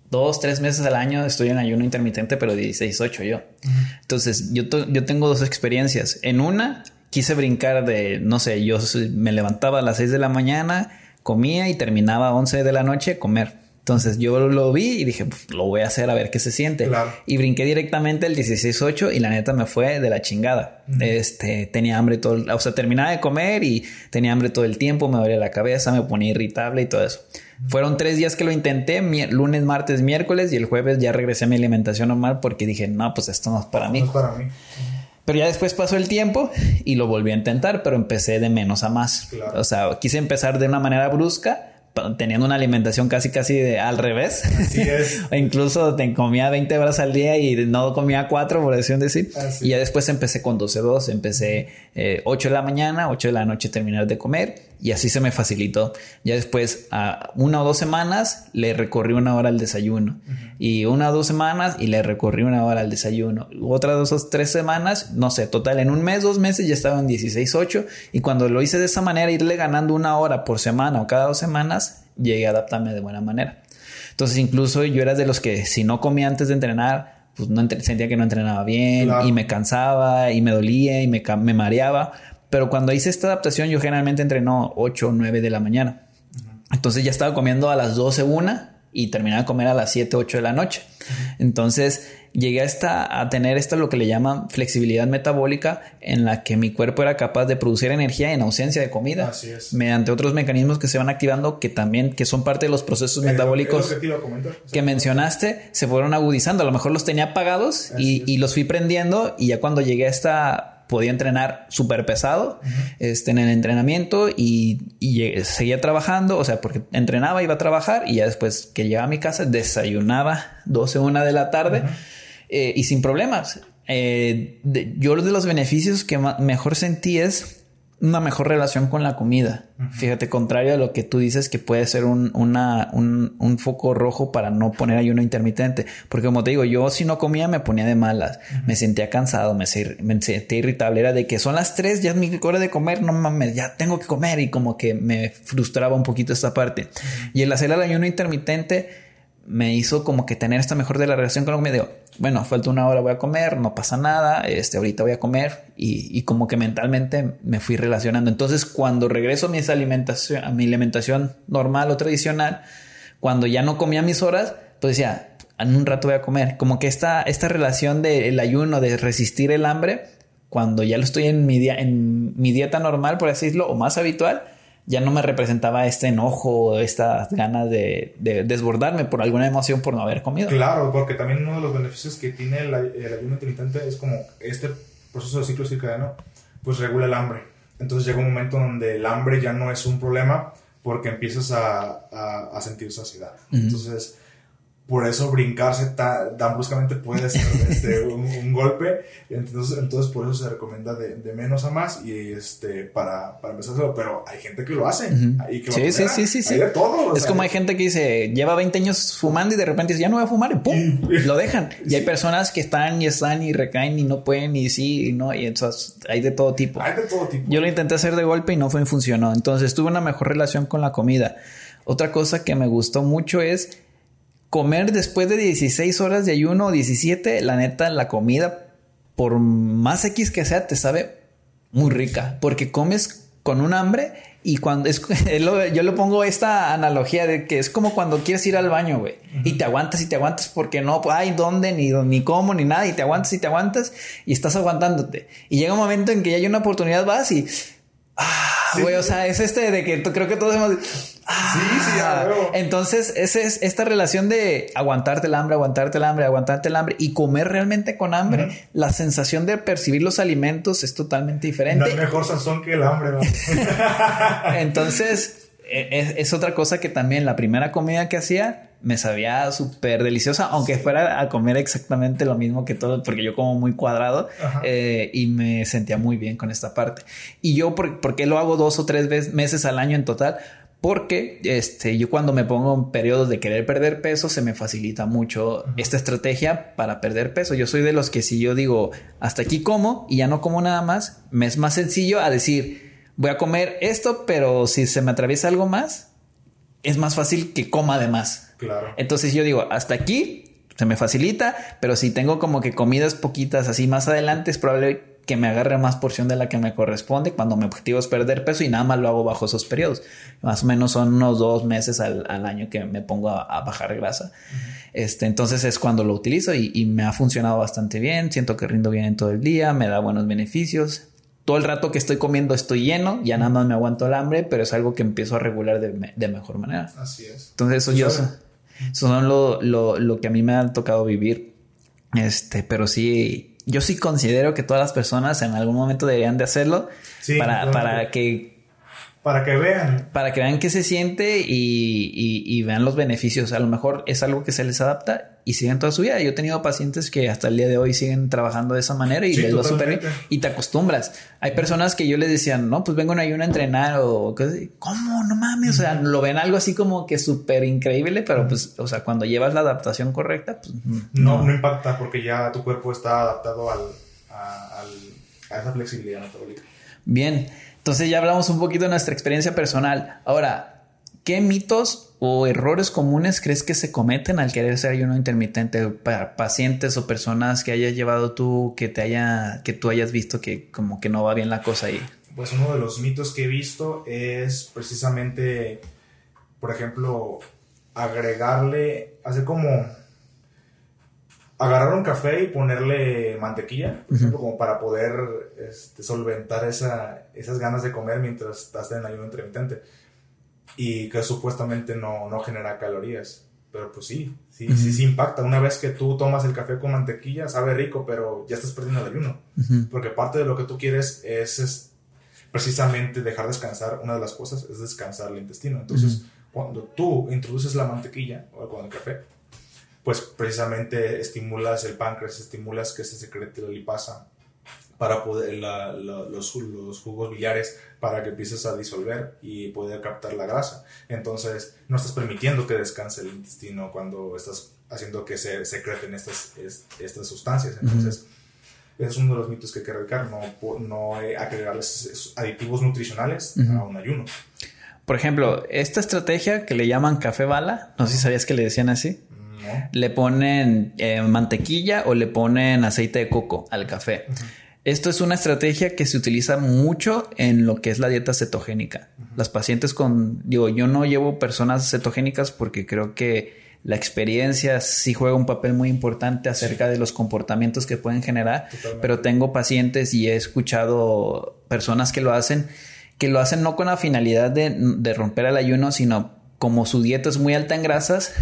dos, tres meses al año estoy en ayuno intermitente, pero 16-8 yo. Entonces, yo, yo tengo dos experiencias. En una, quise brincar de, no sé, yo me levantaba a las 6 de la mañana, comía y terminaba a 11 de la noche comer. Entonces yo lo vi y dije, lo voy a hacer a ver qué se siente. Y brinqué directamente el 16-8 y la neta me fue de la chingada. Este, tenía hambre todo, o sea, terminaba de comer y tenía hambre todo el tiempo, me dolía la cabeza, me ponía irritable y todo eso. Fueron tres días que lo intenté, lunes, martes, miércoles y el jueves ya regresé a mi alimentación normal porque dije, no, pues esto no es para mí. No es para mí. Pero ya después pasó el tiempo y lo volví a intentar, pero empecé de menos a más. O sea, quise empezar de una manera brusca teniendo una alimentación casi casi de al revés. Así es. incluso te comía 20 horas al día y no comía 4, por decir decir. Y ya después empecé con 12-2, empecé 8 eh, de la mañana, 8 de la noche terminar de comer y así se me facilitó. Ya después, a una o dos semanas, le recorrí una hora al desayuno. Y una o dos semanas y le recorrí una hora al desayuno. Otras dos o tres semanas, no sé, total, en un mes, dos meses ya estaba en 16-8. Y cuando lo hice de esa manera, irle ganando una hora por semana o cada dos semanas, llegué a adaptarme de buena manera. Entonces, incluso yo era de los que si no comía antes de entrenar, pues no sentía que no entrenaba bien y me cansaba y me dolía y me, me mareaba pero cuando hice esta adaptación, yo generalmente entrenó 8 o 9 de la mañana. Entonces ya estaba comiendo a las 12, una y terminaba de comer a las 7, 8 de la noche. Entonces llegué a, esta, a tener esto lo que le llaman flexibilidad metabólica, en la que mi cuerpo era capaz de producir energía en ausencia de comida. Así es. Mediante otros mecanismos que se van activando, que también que son parte de los procesos metabólicos que, mencionaste, se fueron agudizando. A lo mejor los tenía apagados y, y los fui prendiendo y ya cuando llegué a esta podía entrenar súper pesado este, en el entrenamiento y, seguía trabajando, o sea, porque entrenaba, iba a trabajar y ya después que llegaba a mi casa desayunaba 12, 1 de la tarde eh, y sin problemas. Eh, yo de los beneficios que mejor sentí es una mejor relación con la comida. Fíjate, contrario a lo que tú dices que puede ser un, una, un, un, foco rojo para no poner ayuno intermitente. Porque como te digo, yo si no comía me ponía de malas, me sentía cansado, me, sentía irritable. Era de que son las tres, ya es mi hora de comer, no mames, ya tengo que comer y como que me frustraba un poquito esta parte. Y el hacer el ayuno intermitente me hizo como que tener esta mejor de la relación con lo que me digo, bueno, falta una hora, voy a comer, no pasa nada, este, ahorita voy a comer y, como que mentalmente me fui relacionando. Entonces, cuando regreso a, mis alimentación, a mi alimentación normal o tradicional, cuando ya no comía mis horas, pues decía, en un rato voy a comer. Como que esta, esta relación del ayuno, de resistir el hambre, cuando ya lo estoy en mi, en mi dieta normal, por así decirlo, o más habitual, ya no me representaba este enojo estas ganas de, desbordarme por alguna emoción por no haber comido. Claro, porque también uno de los beneficios que tiene el, ayuno intermitente es como este proceso de ciclo circadiano, pues regula el hambre. Entonces llega un momento donde el hambre ya no es un problema porque empiezas a, a, sentir saciedad. Entonces por eso brincarse tan, bruscamente puede ser este, un, golpe. Entonces, entonces, por eso se recomienda de, de, menos a más y este, para, para hacerlo. Pero hay gente que lo hace. y que sí, sí, sí, sí, sí. todo. Es como hay gente que dice, lleva 20 años fumando y de repente dice, ya no voy a fumar y ¡pum! lo dejan. Y hay personas que están y están y recaen y no pueden y sí y no. Y entonces hay de todo tipo. Hay de todo tipo. Yo lo intenté hacer de golpe y no fue, funcionó. Entonces tuve una mejor relación con la comida. Otra cosa que me gustó mucho es comer después de 16 horas de ayuno o 17, la neta, la comida, por más X que sea, te sabe muy rica. Porque comes con un hambre y cuando es, yo le pongo esta analogía de que es como cuando quieres ir al baño, güey, y te aguantas y te aguantas porque no hay dónde, ni, ni cómo, ni nada, y te aguantas y te aguantas y estás aguantándote. Y llega un momento en que ya hay una oportunidad, vas y Ah, güey, o sea, es este de que creo que todos hemos. Ah, sí, sí, ya Entonces, esa es esta relación de aguantarte el hambre, aguantarte el hambre, aguantarte el hambre y comer realmente con hambre. La sensación de percibir los alimentos es totalmente diferente. No hay mejor sazón que el hambre, Entonces, e, es, otra cosa que también la primera comida que hacía me sabía súper deliciosa, aunque fuera a comer exactamente lo mismo que todo, porque yo como muy cuadrado eh, y me sentía muy bien con esta parte. Y yo, ¿por, qué lo hago dos o tres meses al año en total? Porque este, yo cuando me pongo en periodos de querer perder peso, se me facilita mucho esta estrategia para perder peso. Yo soy de los que si yo digo, hasta aquí como y ya no como nada más, me es más sencillo a decir, voy a comer esto, pero si se me atraviesa algo más, es más fácil que coma de más. Claro. Entonces yo digo, hasta aquí se me facilita, pero si tengo como que comidas poquitas así más adelante, es probable que me agarre más porción de la que me corresponde cuando mi objetivo es perder peso y nada más lo hago bajo esos periodos. Más o menos son unos dos meses al, año que me pongo a, bajar grasa. Este, entonces es cuando lo utilizo y, y, me ha funcionado bastante bien. Siento que rindo bien en todo el día, me da buenos beneficios. Todo el rato que estoy comiendo estoy lleno, ya nada más me aguanto el hambre, pero es algo que empiezo a regular de, de mejor manera. Así es. Entonces eso yo... Eso son lo, lo, lo que a mí me ha tocado vivir. Este, pero sí, yo sí considero que todas las personas en algún momento deberían de hacerlo para, para que para que vean. Para que vean qué se siente y, y, vean los beneficios. A lo mejor es algo que se les adapta y siguen toda su vida. Yo he tenido pacientes que hasta el día de hoy siguen trabajando de esa manera y les va súper bien y te acostumbras. Hay personas que yo les decía, no, pues vengo en ayuno a entrenar o ¿cómo? No mames. O sea, lo ven algo así como que súper increíble, pero pues, o sea, cuando llevas la adaptación correcta, pues no, no, impacta porque ya tu cuerpo está adaptado al, a, a esa flexibilidad metabólica. Bien. Entonces ya hablamos un poquito de nuestra experiencia personal. Ahora, ¿qué mitos o errores comunes crees que se cometen al querer ser ayuno intermitente para pacientes o personas que hayas llevado tú, que te haya, que tú hayas visto que como que no va bien la cosa ahí? Pues uno de los mitos que he visto es precisamente, por ejemplo, agregarle, hacer como agarrar un café y ponerle mantequilla, por ejemplo, como para poder este, solventar esa, esas ganas de comer mientras estás en ayuno intermitente. Y que supuestamente no, no genera calorías. Pero pues sí, sí, sí, sí impacta. Una vez que tú tomas el café con mantequilla, sabe rico, pero ya estás perdiendo el ayuno. Porque parte de lo que tú quieres es, precisamente dejar descansar. Una de las cosas es descansar el intestino. Entonces, cuando tú introduces la mantequilla o con el café, pues precisamente estimulas el páncreas, estimulas que se secrete la lipasa para poder los, los, jugos biliares para que empieces a disolver y poder captar la grasa. Entonces, no estás permitiendo que descanse el intestino cuando estás haciendo que se secreten estas, estas sustancias. Entonces, ese es uno de los mitos que hay que erradicar, no, no agregarles aditivos nutricionales a un ayuno. Por ejemplo, esta estrategia que le llaman café bala, no sé si sabías que le decían así. Le ponen eh, mantequilla o le ponen aceite de coco al café. Esto es una estrategia que se utiliza mucho en lo que es la dieta cetogénica. Las pacientes con, digo, yo no llevo personas cetogénicas porque creo que la experiencia sí juega un papel muy importante acerca de los comportamientos que pueden generar, pero tengo pacientes y he escuchado personas que lo hacen, que lo hacen no con la finalidad de, romper el ayuno, sino como su dieta es muy alta en grasas,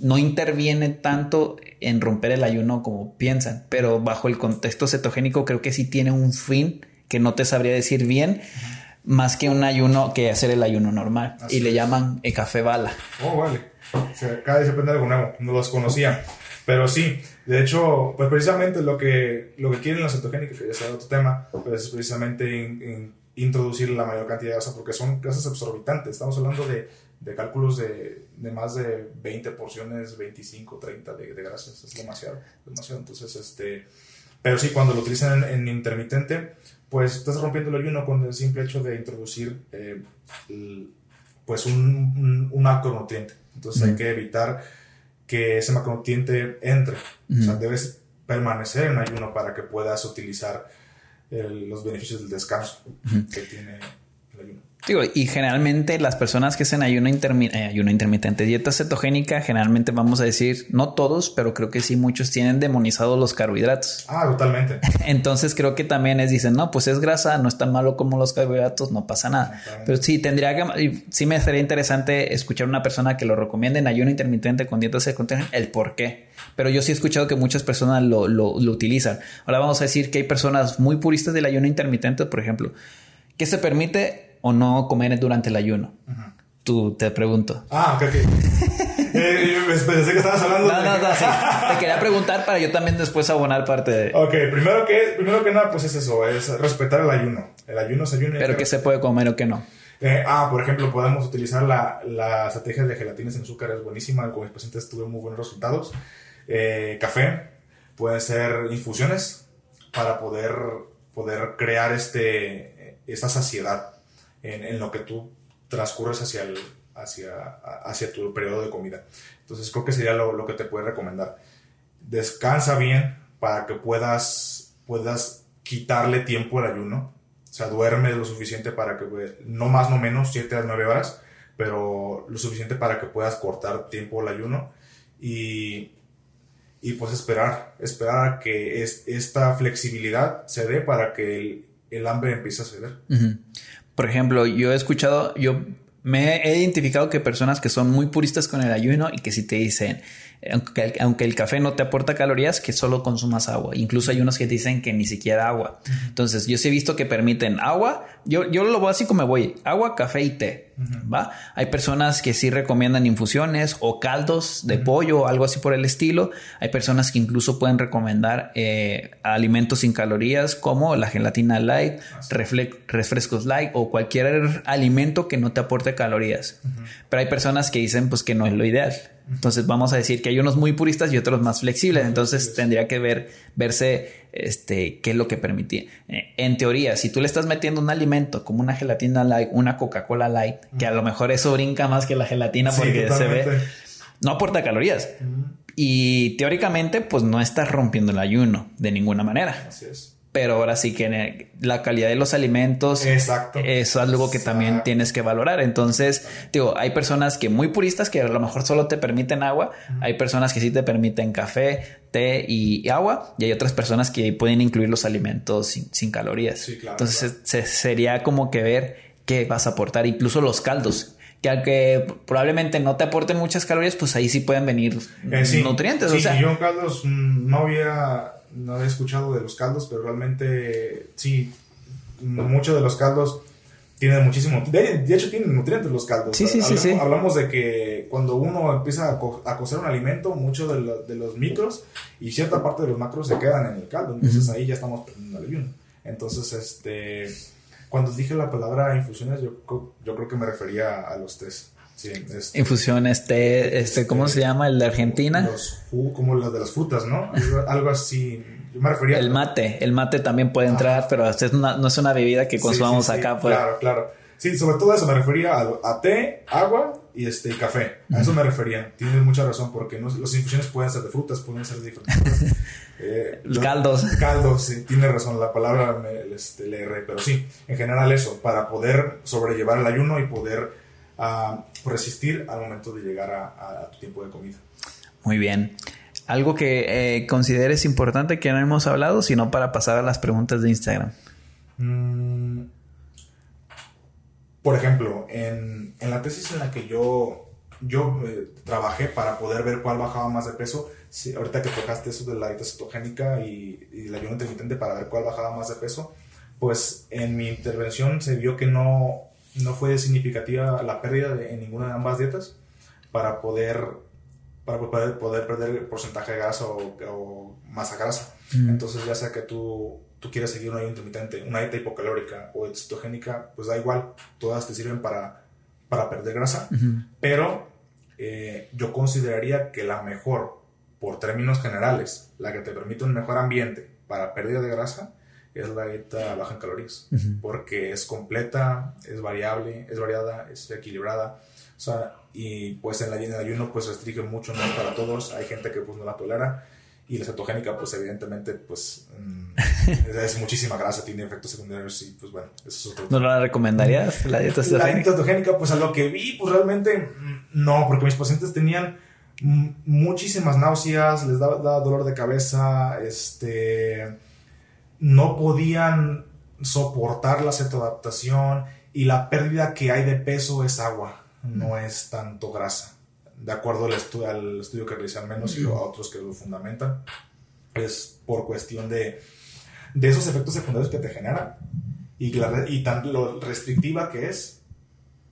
no interviene tanto en romper el ayuno como piensan, pero bajo el contexto cetogénico creo que sí tiene un fin que no te sabría decir bien, más que un ayuno que hacer el ayuno normal. y le llaman el café bala. Oh, vale. cada vez aprende algo nuevo, no los conocía. Pero sí, de hecho, pues precisamente lo que, lo que quieren los cetogénicos, que ya sea otro tema, pues es precisamente introducir la mayor cantidad de grasa, porque son grasas absorbitantes. Estamos hablando de de cálculos de, de, más de 20 porciones, 25, 30 de, de, grasas. Es demasiado, demasiado. Entonces, este, pero sí, cuando lo utilizan en, intermitente, pues estás rompiendo el ayuno con el simple hecho de introducir eh, pues un, un, macronutriente. Entonces hay que evitar que ese macronutriente entre. O sea, debes permanecer en ayuno para que puedas utilizar los beneficios del descanso que tiene el ayuno. Digo, y generalmente las personas que hacen ayuno, eh, ayuno intermitente, dieta cetogénica, generalmente vamos a decir, no todos, pero creo que sí muchos tienen demonizados los carbohidratos. Ah, totalmente. Entonces creo que también es, dicen, no, pues es grasa, no es tan malo como los carbohidratos, no pasa nada. Pero sí, tendría que, sí me sería interesante escuchar a una persona que lo recomiende en ayuno intermitente con dieta cetogénica, el por qué. Pero yo sí he escuchado que muchas personas lo, lo, lo utilizan. Ahora vamos a decir que hay personas muy puristas del ayuno intermitente, por ejemplo, que se permite o no comer durante el ayuno? Tú te pregunto. Ah, ok, ok. eh, pensé que estabas hablando. No, no, no, sí. Te quería preguntar para yo también después abonar parte de. Ok, primero que, primero que nada, pues es eso, es respetar el ayuno. El ayuno es ayuno. Pero qué se puede comer o qué no. Eh, ah, por ejemplo, podemos utilizar la, la estrategia de gelatinas en azúcar, es buenísima. Con mis pacientes tuve muy buenos resultados. Eh, café, pueden ser infusiones para poder, poder crear este, esta saciedad en, lo que tú transcurres hacia, el, hacia, hacia tu periodo de comida. Entonces creo que sería lo, lo, que te puede recomendar. Descansa bien para que puedas, puedas quitarle tiempo al ayuno. O sea, duerme lo suficiente para que, no más no menos, 7 a 9 horas, pero lo suficiente para que puedas cortar tiempo al ayuno. Y, y pues esperar, esperar a que es, esta flexibilidad se dé para que el, el hambre empiece a ceder. Por ejemplo, yo he escuchado, yo me he identificado que personas que son muy puristas con el ayuno y que si te dicen, aunque el, café no te aporta calorías, que solo consumas agua. Incluso hay unos que dicen que ni siquiera agua. Entonces, yo sí he visto que permiten agua. Yo, yo lo básico me voy, agua, café y té. ¿va? Hay personas que sí recomiendan infusiones o caldos de pollo o algo así por el estilo. Hay personas que incluso pueden recomendar eh, alimentos sin calorías como la gelatina light, refrescos light o cualquier alimento que no te aporte calorías. Pero hay personas que dicen pues que no es lo ideal. Entonces vamos a decir que hay unos muy puristas y otros más flexibles. Entonces tendría que ver, verse este, qué es lo que permitía. Eh, en teoría, si tú le estás metiendo un alimento como una gelatina light, una Coca-Cola light, que a lo mejor eso brinca más que la gelatina porque se ve, no aporta calorías. Y teóricamente, pues no estás rompiendo el ayuno de ninguna manera. Así es pero ahora sí que la calidad de los alimentos Exacto. es algo que también tienes que valorar. Entonces, digo, hay personas que muy puristas que a lo mejor solo te permiten agua, hay personas que sí te permiten café, té y, agua, y hay otras personas que pueden incluir los alimentos sin, calorías. Entonces, sería como que ver qué vas a aportar, incluso los caldos que aunque probablemente no te aporten muchas calorías, pues ahí sí pueden venir eh, nutrientes. Sí, o sea, yo caldos mm, no había no había escuchado de los caldos, pero realmente sí, muchos de los caldos tienen muchísimo. De, hecho, tienen nutrientes los caldos. Sí, sí, hablamos, sí, hablamos de que cuando uno empieza a, cocer un alimento, muchos de, los micros y cierta parte de los macros se quedan en el caldo. Entonces ahí ya estamos perdiendo el ayuno. Entonces, este. Cuando dije la palabra infusiones, yo, yo creo que me refería a los tres. Sí, este, Infusiones, té, este, ¿cómo se llama? El de Argentina. Los, como los de las frutas, ¿no? Algo así. Yo me refería El mate, el mate también puede entrar, pero es no es una bebida que consumamos acá. Pues. Claro, claro. Sí, sobre todo eso me refería a, té, agua y este café. A eso me refería. Tienes mucha razón, porque no, las infusiones pueden ser de frutas, pueden ser de diferentes. eh, caldos. Caldos, sí, tiene razón. La palabra me, este, le erré, pero sí, en general eso, para poder sobrellevar el ayuno y poder a resistir al momento de llegar a, tu tiempo de comida. Muy bien. ¿Algo que eh, consideres importante que no hemos hablado, sino para pasar a las preguntas de Instagram? Mm, por ejemplo, en, la tesis en la que yo, yo eh, trabajé para poder ver cuál bajaba más de peso, ahorita que tocaste eso de la dieta cetogénica y, y el ayuno intermitente para ver cuál bajaba más de peso, pues en mi intervención se vio que no, no fue significativa la pérdida de, en ninguna de ambas dietas para poder, para poder, poder perder el porcentaje de grasa o, masa grasa. Mm. Entonces, ya sea que tú, tú quieras seguir una dieta intermitente, una dieta hipocalórica o cetogénica, pues da igual, todas te sirven para, para perder grasa, pero eh, yo consideraría que la mejor, por términos generales, la que te permite un mejor ambiente para pérdida de grasa, es la dieta baja en calorías, porque es completa, es variable, es variada, es equilibrada. O sea, y pues en, la, en el ayuno pues restringe mucho, no es para todos, hay gente que pues no la tolera Y la cetogénica, pues evidentemente, pues mm, es, muchísima grasa, tiene efectos secundarios y pues bueno, eso es otro ¿No la recomendarías, la dieta cetogénica? La dieta cetogénica, pues a lo que vi, pues realmente mm, no, porque mis pacientes tenían muchísimas náuseas, les daba, daba, dolor de cabeza, este, no podían soportar la cetoadaptación y la pérdida que hay de peso es agua, no es tanto grasa de acuerdo al, estudio, al estudio que realizan menos y a otros que lo fundamentan, es por cuestión de, de esos efectos secundarios que te generan y, y tan lo restrictiva que es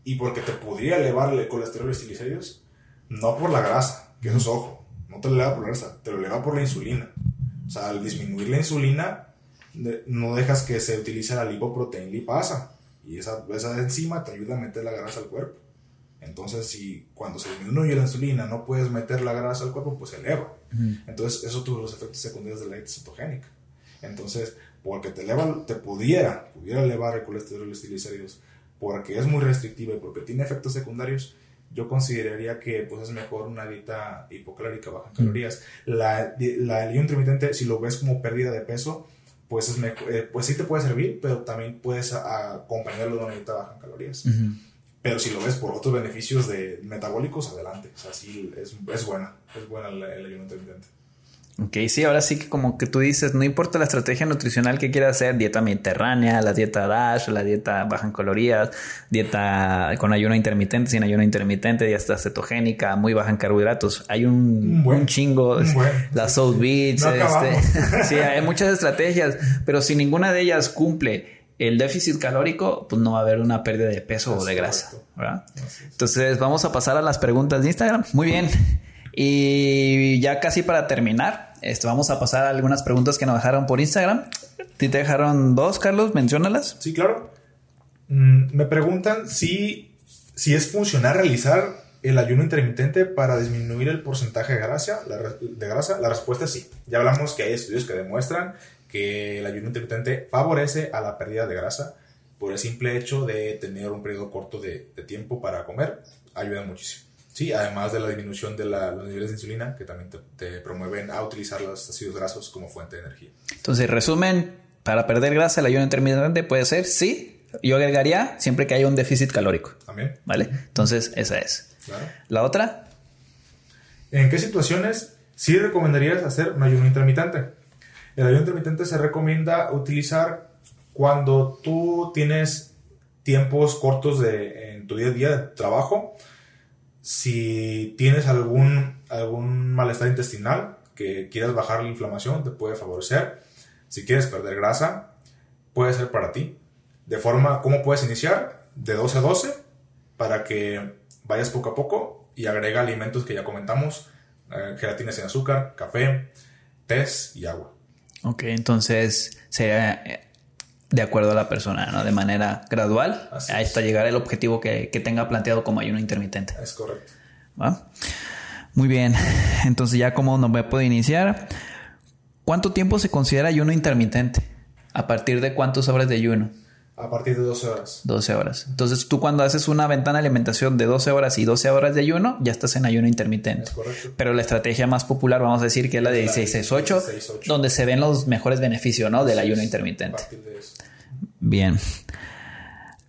y porque te podría elevar el colesterol y los triglicéridos, no por la grasa, que eso es ojo, no te lo eleva por la grasa, te lo eleva por la insulina. O sea, al disminuir la insulina, no dejas que se utilice la lipoproteína lipasa y esa, esa enzima te ayuda a meter la grasa al cuerpo. Entonces, si cuando se disminuye la insulina no puedes meter la grasa al cuerpo, pues se eleva. Entonces, eso tuvo los efectos secundarios de la dieta cetogénica. Entonces, porque te eleva, te pudiera, pudiera elevar el colesterol y los triglicéridos, porque es muy restrictiva y porque tiene efectos secundarios, yo consideraría que pues es mejor una dieta hipocalórica baja en calorías. La, la intermitente, si lo ves como pérdida de peso, pues, es mejor, eh, pues sí te puede servir, pero también puedes acompañarlo de una dieta baja en calorías. Pero si lo ves por otros beneficios de metabólicos, adelante. O sea, sí, es, es buena. Es buena el, ayuno intermitente. Ok, sí, ahora sí que como que tú dices, no importa la estrategia nutricional que quieras hacer, dieta mediterránea, la dieta DASH, la dieta baja en calorías, dieta con ayuno intermitente, sin ayuno intermitente, dieta cetogénica, muy baja en carbohidratos. Hay un, buen, chingo, la South Beach, este, sí, hay muchas estrategias, pero si ninguna de ellas cumple el déficit calórico, pues no va a haber una pérdida de peso o de grasa. Entonces vamos a pasar a las preguntas de Instagram. Muy bien. Y ya casi para terminar, este, vamos a pasar a algunas preguntas que nos dejaron por Instagram. ¿Te dejaron dos, Carlos? Menciónalas. Sí, claro. Mm, me preguntan si, si es funcional realizar el ayuno intermitente para disminuir el porcentaje de grasa. de grasa. La respuesta es sí. Ya hablamos que hay estudios que demuestran que el ayuno intermitente favorece a la pérdida de grasa por el simple hecho de tener un periodo corto de, tiempo para comer, ayuda muchísimo. Sí, además de la disminución de los niveles de insulina, que también te, promueven a utilizar los ácidos grasos como fuente de energía. Entonces, resumen, para perder grasa, el ayuno intermitente puede ser, sí, yo agregaría siempre que haya un déficit calórico. También. ¿Vale? Entonces, esa es. ¿La otra? ¿En qué situaciones sí recomendarías hacer un ayuno intermitente? El ayuno intermitente se recomienda utilizar cuando tú tienes tiempos cortos de, en tu día a día de trabajo. Si tienes algún, algún malestar intestinal que quieras bajar la inflamación, te puede favorecer. Si quieres perder grasa, puede ser para ti. De forma, ¿cómo puedes iniciar? De 12 a 12 para que vayas poco a poco y agrega alimentos que ya comentamos, eh, gelatinas sin azúcar, café, té y agua. Ok, entonces sería eh, de acuerdo a la persona, ¿no? De manera gradual hasta llegar al objetivo que, tenga planteado como ayuno intermitente. Es correcto. Muy bien, entonces ya como no me puedo iniciar, ¿cuánto tiempo se considera ayuno intermitente? ¿A partir de cuántas horas de ayuno? A partir de 12 horas. 12 horas. Entonces tú cuando haces una ventana de alimentación de 12 horas y 12 horas de ayuno, ya estás en ayuno intermitente. Es correcto. Pero la estrategia más popular, vamos a decir que es la de 16-8, donde se ven los mejores beneficios ¿no? del ayuno intermitente. A partir de eso. Bien.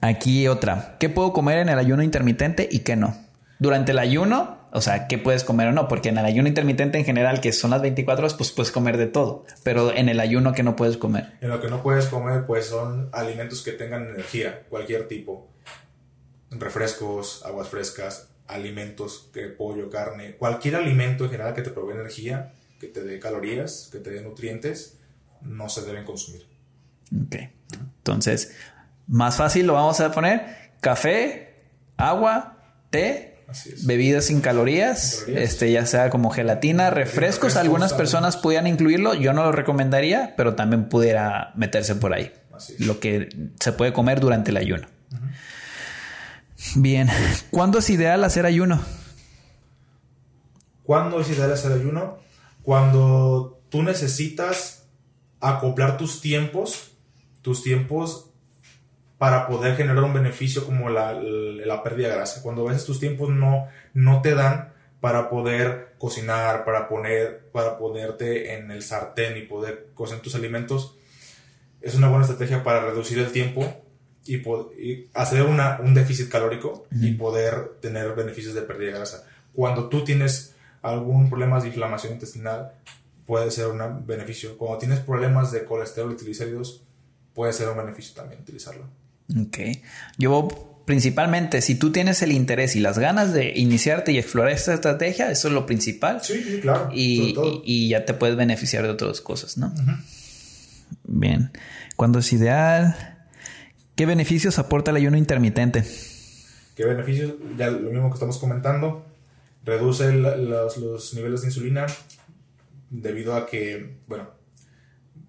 Aquí otra. ¿Qué puedo comer en el ayuno intermitente y qué no? Durante el ayuno o sea, qué puedes comer o no, porque en el ayuno intermitente en general, que son las 24 horas, pues puedes comer de todo, pero en el ayuno que no puedes comer. En lo que no puedes comer, pues son alimentos que tengan energía, cualquier tipo, refrescos, aguas frescas, alimentos, que pollo, carne, cualquier alimento en general que te provee energía, que te dé calorías, que te dé nutrientes, no se deben consumir. Ok. Entonces, más fácil lo vamos a poner café, agua, té Bebidas sin calorías, este, ya sea como gelatina, refrescos, algunas personas pudieran incluirlo, yo no lo recomendaría, pero también pudiera meterse por ahí. Lo que se puede comer durante el ayuno. Bien, ¿cuándo es ideal hacer ayuno? ¿Cuándo es ideal hacer ayuno? Cuando tú necesitas acoplar tus tiempos, tus tiempos para poder generar un beneficio como la, la, pérdida de grasa. Cuando a veces tus tiempos no, no te dan para poder cocinar, para, poner, para ponerte en el sartén y poder cocer tus alimentos, es una buena estrategia para reducir el tiempo y, hacer una, un déficit calórico y poder tener beneficios de pérdida de grasa. Cuando tú tienes algún problema de inflamación intestinal, puede ser un beneficio. Cuando tienes problemas de colesterol y triglicéridos, puede ser un beneficio también utilizarlo. Ok. Yo principalmente, si tú tienes el interés y las ganas de iniciarte y explorar esta estrategia, eso es lo principal. Sí, claro. Y, ya te puedes beneficiar de otras cosas, ¿no? Bien. Cuando es ideal? ¿Qué beneficios aporta el ayuno intermitente? ¿Qué beneficios? Ya lo mismo que estamos comentando. Reduce los, niveles de insulina debido a que, bueno,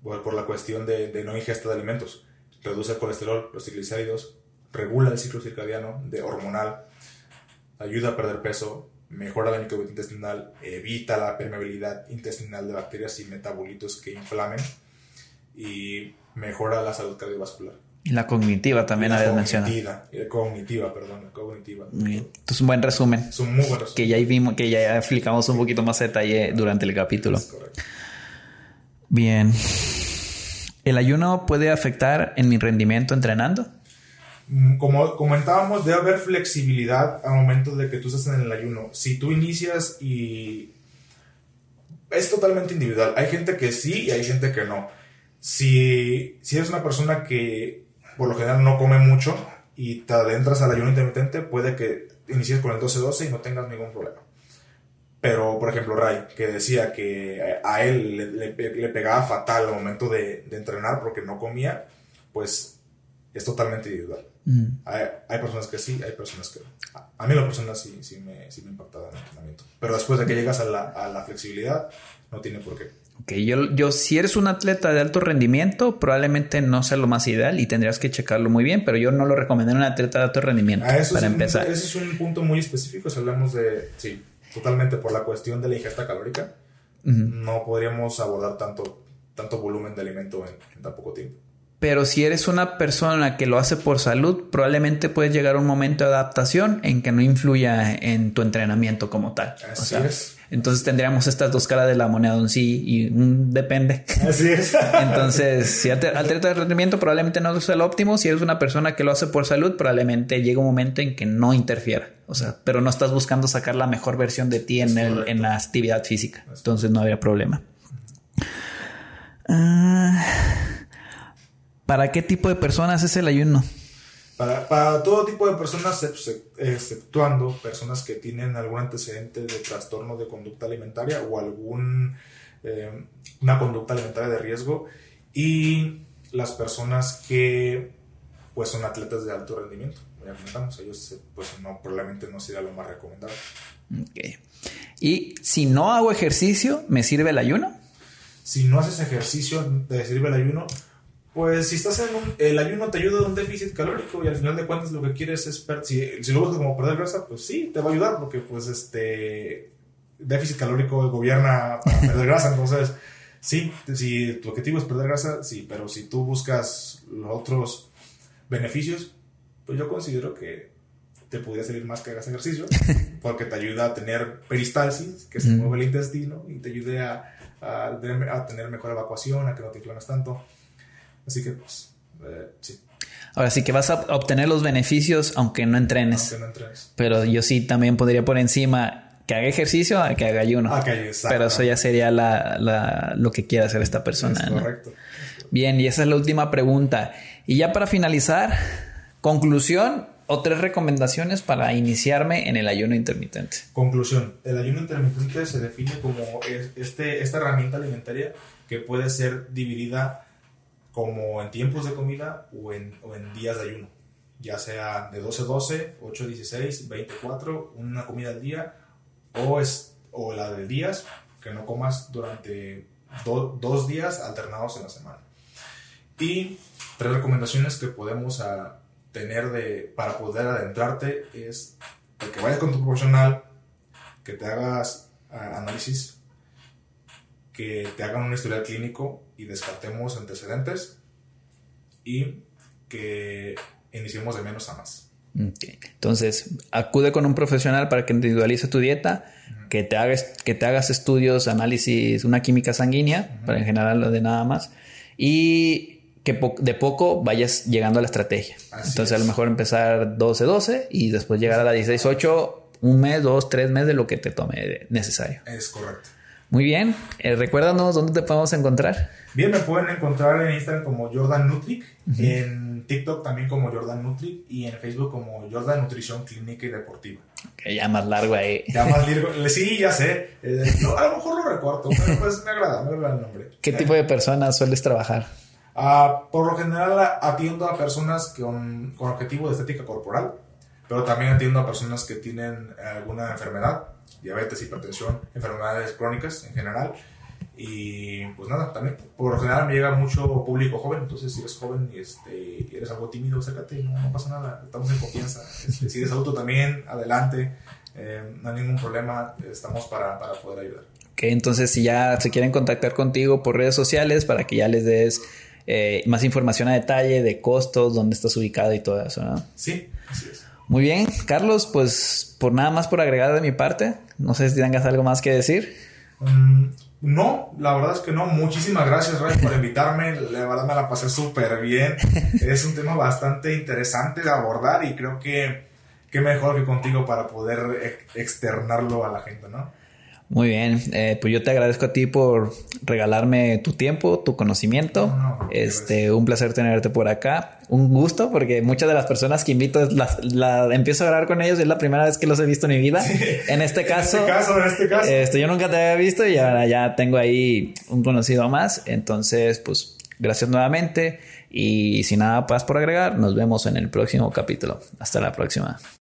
por, la cuestión de, no ingesta de alimentos. Reduce el colesterol, los triglicéridos, regula el ciclo circadiano de hormonal, ayuda a perder peso, mejora la microbiota intestinal, evita la permeabilidad intestinal de bacterias y metabolitos que inflamen y mejora la salud cardiovascular. Y la cognitiva también habías mencionado. La cognitiva, perdón, la cognitiva. Bien. Entonces, un buen resumen. Es un muy buen resumen. Que ya vimos, que ya explicamos un poquito más detalle durante el capítulo. Bien. ¿El ayuno puede afectar en mi rendimiento entrenando? Mm, como comentábamos, debe haber flexibilidad al momento de que tú estás en el ayuno. Si tú inicias y es totalmente individual. Hay gente que sí y hay gente que no. Si, si eres una persona que por lo general no come mucho y te adentras al ayuno intermitente, puede que inicies con el 12-12 y no tengas ningún problema. Pero, por ejemplo, Ray, que decía que a él le, pegaba fatal al momento de, entrenar porque no comía, pues es totalmente individual. Mm. Hay, personas que sí, hay personas que no. A, mí la persona sí, sí, me, sí me impactaba en el entrenamiento. Pero después de que llegas a la, a la flexibilidad, no tiene por qué. Ok, yo, yo, si eres un atleta de alto rendimiento, probablemente no sea lo más ideal y tendrías que checarlo muy bien, pero yo no lo recomendaría en un atleta de alto rendimiento ah, para empezar. ese es un punto muy específico si hablamos de, sí, totalmente por la cuestión de la ingesta calórica. No podríamos abordar tanto, tanto volumen de alimento en tan poco tiempo. Pero si eres una persona que lo hace por salud, probablemente puedes llegar a un momento de adaptación en que no influya en tu entrenamiento como tal. Así es. Entonces tendríamos estas dos caras de la moneda, un sí y un depende. Así es. entonces, si atleta de rendimiento probablemente no es el óptimo. Si eres una persona que lo hace por salud, probablemente llega un momento en que no interfiera. O sea, pero no estás buscando sacar la mejor versión de ti en, el, en la actividad física. Entonces no habría problema. Ah... ¿Para qué tipo de personas es el ayuno? Para, todo tipo de personas, exceptuando personas que tienen algún antecedente de trastorno de conducta alimentaria o algún eh, una conducta alimentaria de riesgo y las personas que pues son atletas de alto rendimiento. Ya comentamos, ellos pues no, probablemente no sería lo más recomendable. Okay. Y si no hago ejercicio, ¿me sirve el ayuno? Si no haces ejercicio, ¿te sirve el ayuno? Pues si estás en un, el ayuno te ayuda a un déficit calórico y al final de cuentas lo que quieres es si, si lo buscas como perder grasa, pues sí, te va a ayudar porque pues este déficit calórico gobierna para perder grasa, entonces sí, si tu objetivo es perder grasa, sí, pero si tú buscas los otros beneficios, pues yo considero que te podría servir más que hagas ejercicio porque te ayuda a tener peristalsis, que se mueve el intestino y te ayude a, a, a tener mejor evacuación, a que no te inflames tanto. Así que, pues, eh, sí. Ahora sí que vas a obtener los beneficios aunque no entrenes. Aunque no entrenes. Pero yo sí también podría por encima que haga ejercicio a que haga ayuno. Ah, Pero eso ya sería la, lo que quiera hacer esta persona. correcto. Bien, y esa es la última pregunta. Y ya para finalizar, conclusión o tres recomendaciones para iniciarme en el ayuno intermitente. Conclusión. El ayuno intermitente se define como este, esta herramienta alimentaria que puede ser dividida como en tiempos de comida o en, o en días de ayuno, ya sea de 12-12, 8-16, 24, una comida al día, o, es, o la de días, que no comas durante dos días alternados en la semana. Y tres recomendaciones que podemos a, ah, tener de, para poder adentrarte es que vayas con tu profesional, que te hagas ah, análisis que te hagan un historial clínico y descartemos antecedentes y que iniciemos de menos a más. Entonces, acude con un profesional para que individualice tu dieta, que, te hagas, que te hagas estudios, análisis, una química sanguínea, para en general lo de nada más, y que de poco vayas llegando a la estrategia. Entonces a lo mejor empezar 12-12 y después llegar a la 16-8, un mes, dos, tres meses de lo que te tome necesario. Es correcto. Muy bien, eh, recuérdanos dónde te podemos encontrar. Bien, me pueden encontrar en Instagram como Jordan Nutric, en TikTok también como Jordan Nutric y en Facebook como Jordan Nutrición Clínica y Deportiva. Que ya más largo ahí. Ya más largo. Sí, ya sé. Eh, a lo mejor lo recorto, pero pues me agrada, me agrada el nombre. ¿Qué tipo de personas sueles trabajar? Uh, por lo general atiendo a personas con, con objetivo de estética corporal, pero también atiendo a personas que tienen alguna enfermedad, diabetes, hipertensión, enfermedades crónicas en general y pues nada, también por lo general me llega mucho público joven, entonces si eres joven y este, eres algo tímido, acércate, no, no pasa nada, estamos en confianza. Este, si eres adulto también, adelante, eh, no hay ningún problema, estamos para, para poder ayudar. Ok, entonces si ya se quieren contactar contigo por redes sociales para que ya les des eh, más información a detalle de costos, dónde estás ubicado y todo eso, ¿no? Sí, así es. Muy bien, Carlos, pues por nada más por agregar de mi parte, no sé si tengas algo más que decir. Mm, no, la verdad es que no. Muchísimas gracias, Ray, por invitarme. La verdad me la pasé súper bien. Es un tema bastante interesante de abordar y creo que qué mejor que contigo para poder externarlo a la gente, ¿no? Muy bien, eh, pues yo te agradezco a ti por regalarme tu tiempo, tu conocimiento. este, un placer tenerte por acá. Un gusto porque muchas de las personas que invito la, empiezo a grabar con ellos es la primera vez que los he visto en mi vida. En este caso, en este caso, en este caso. Este, yo nunca te había visto y ahora ya tengo ahí un conocido más. Entonces, pues gracias nuevamente y sin nada más por agregar, nos vemos en el próximo capítulo. Hasta la próxima.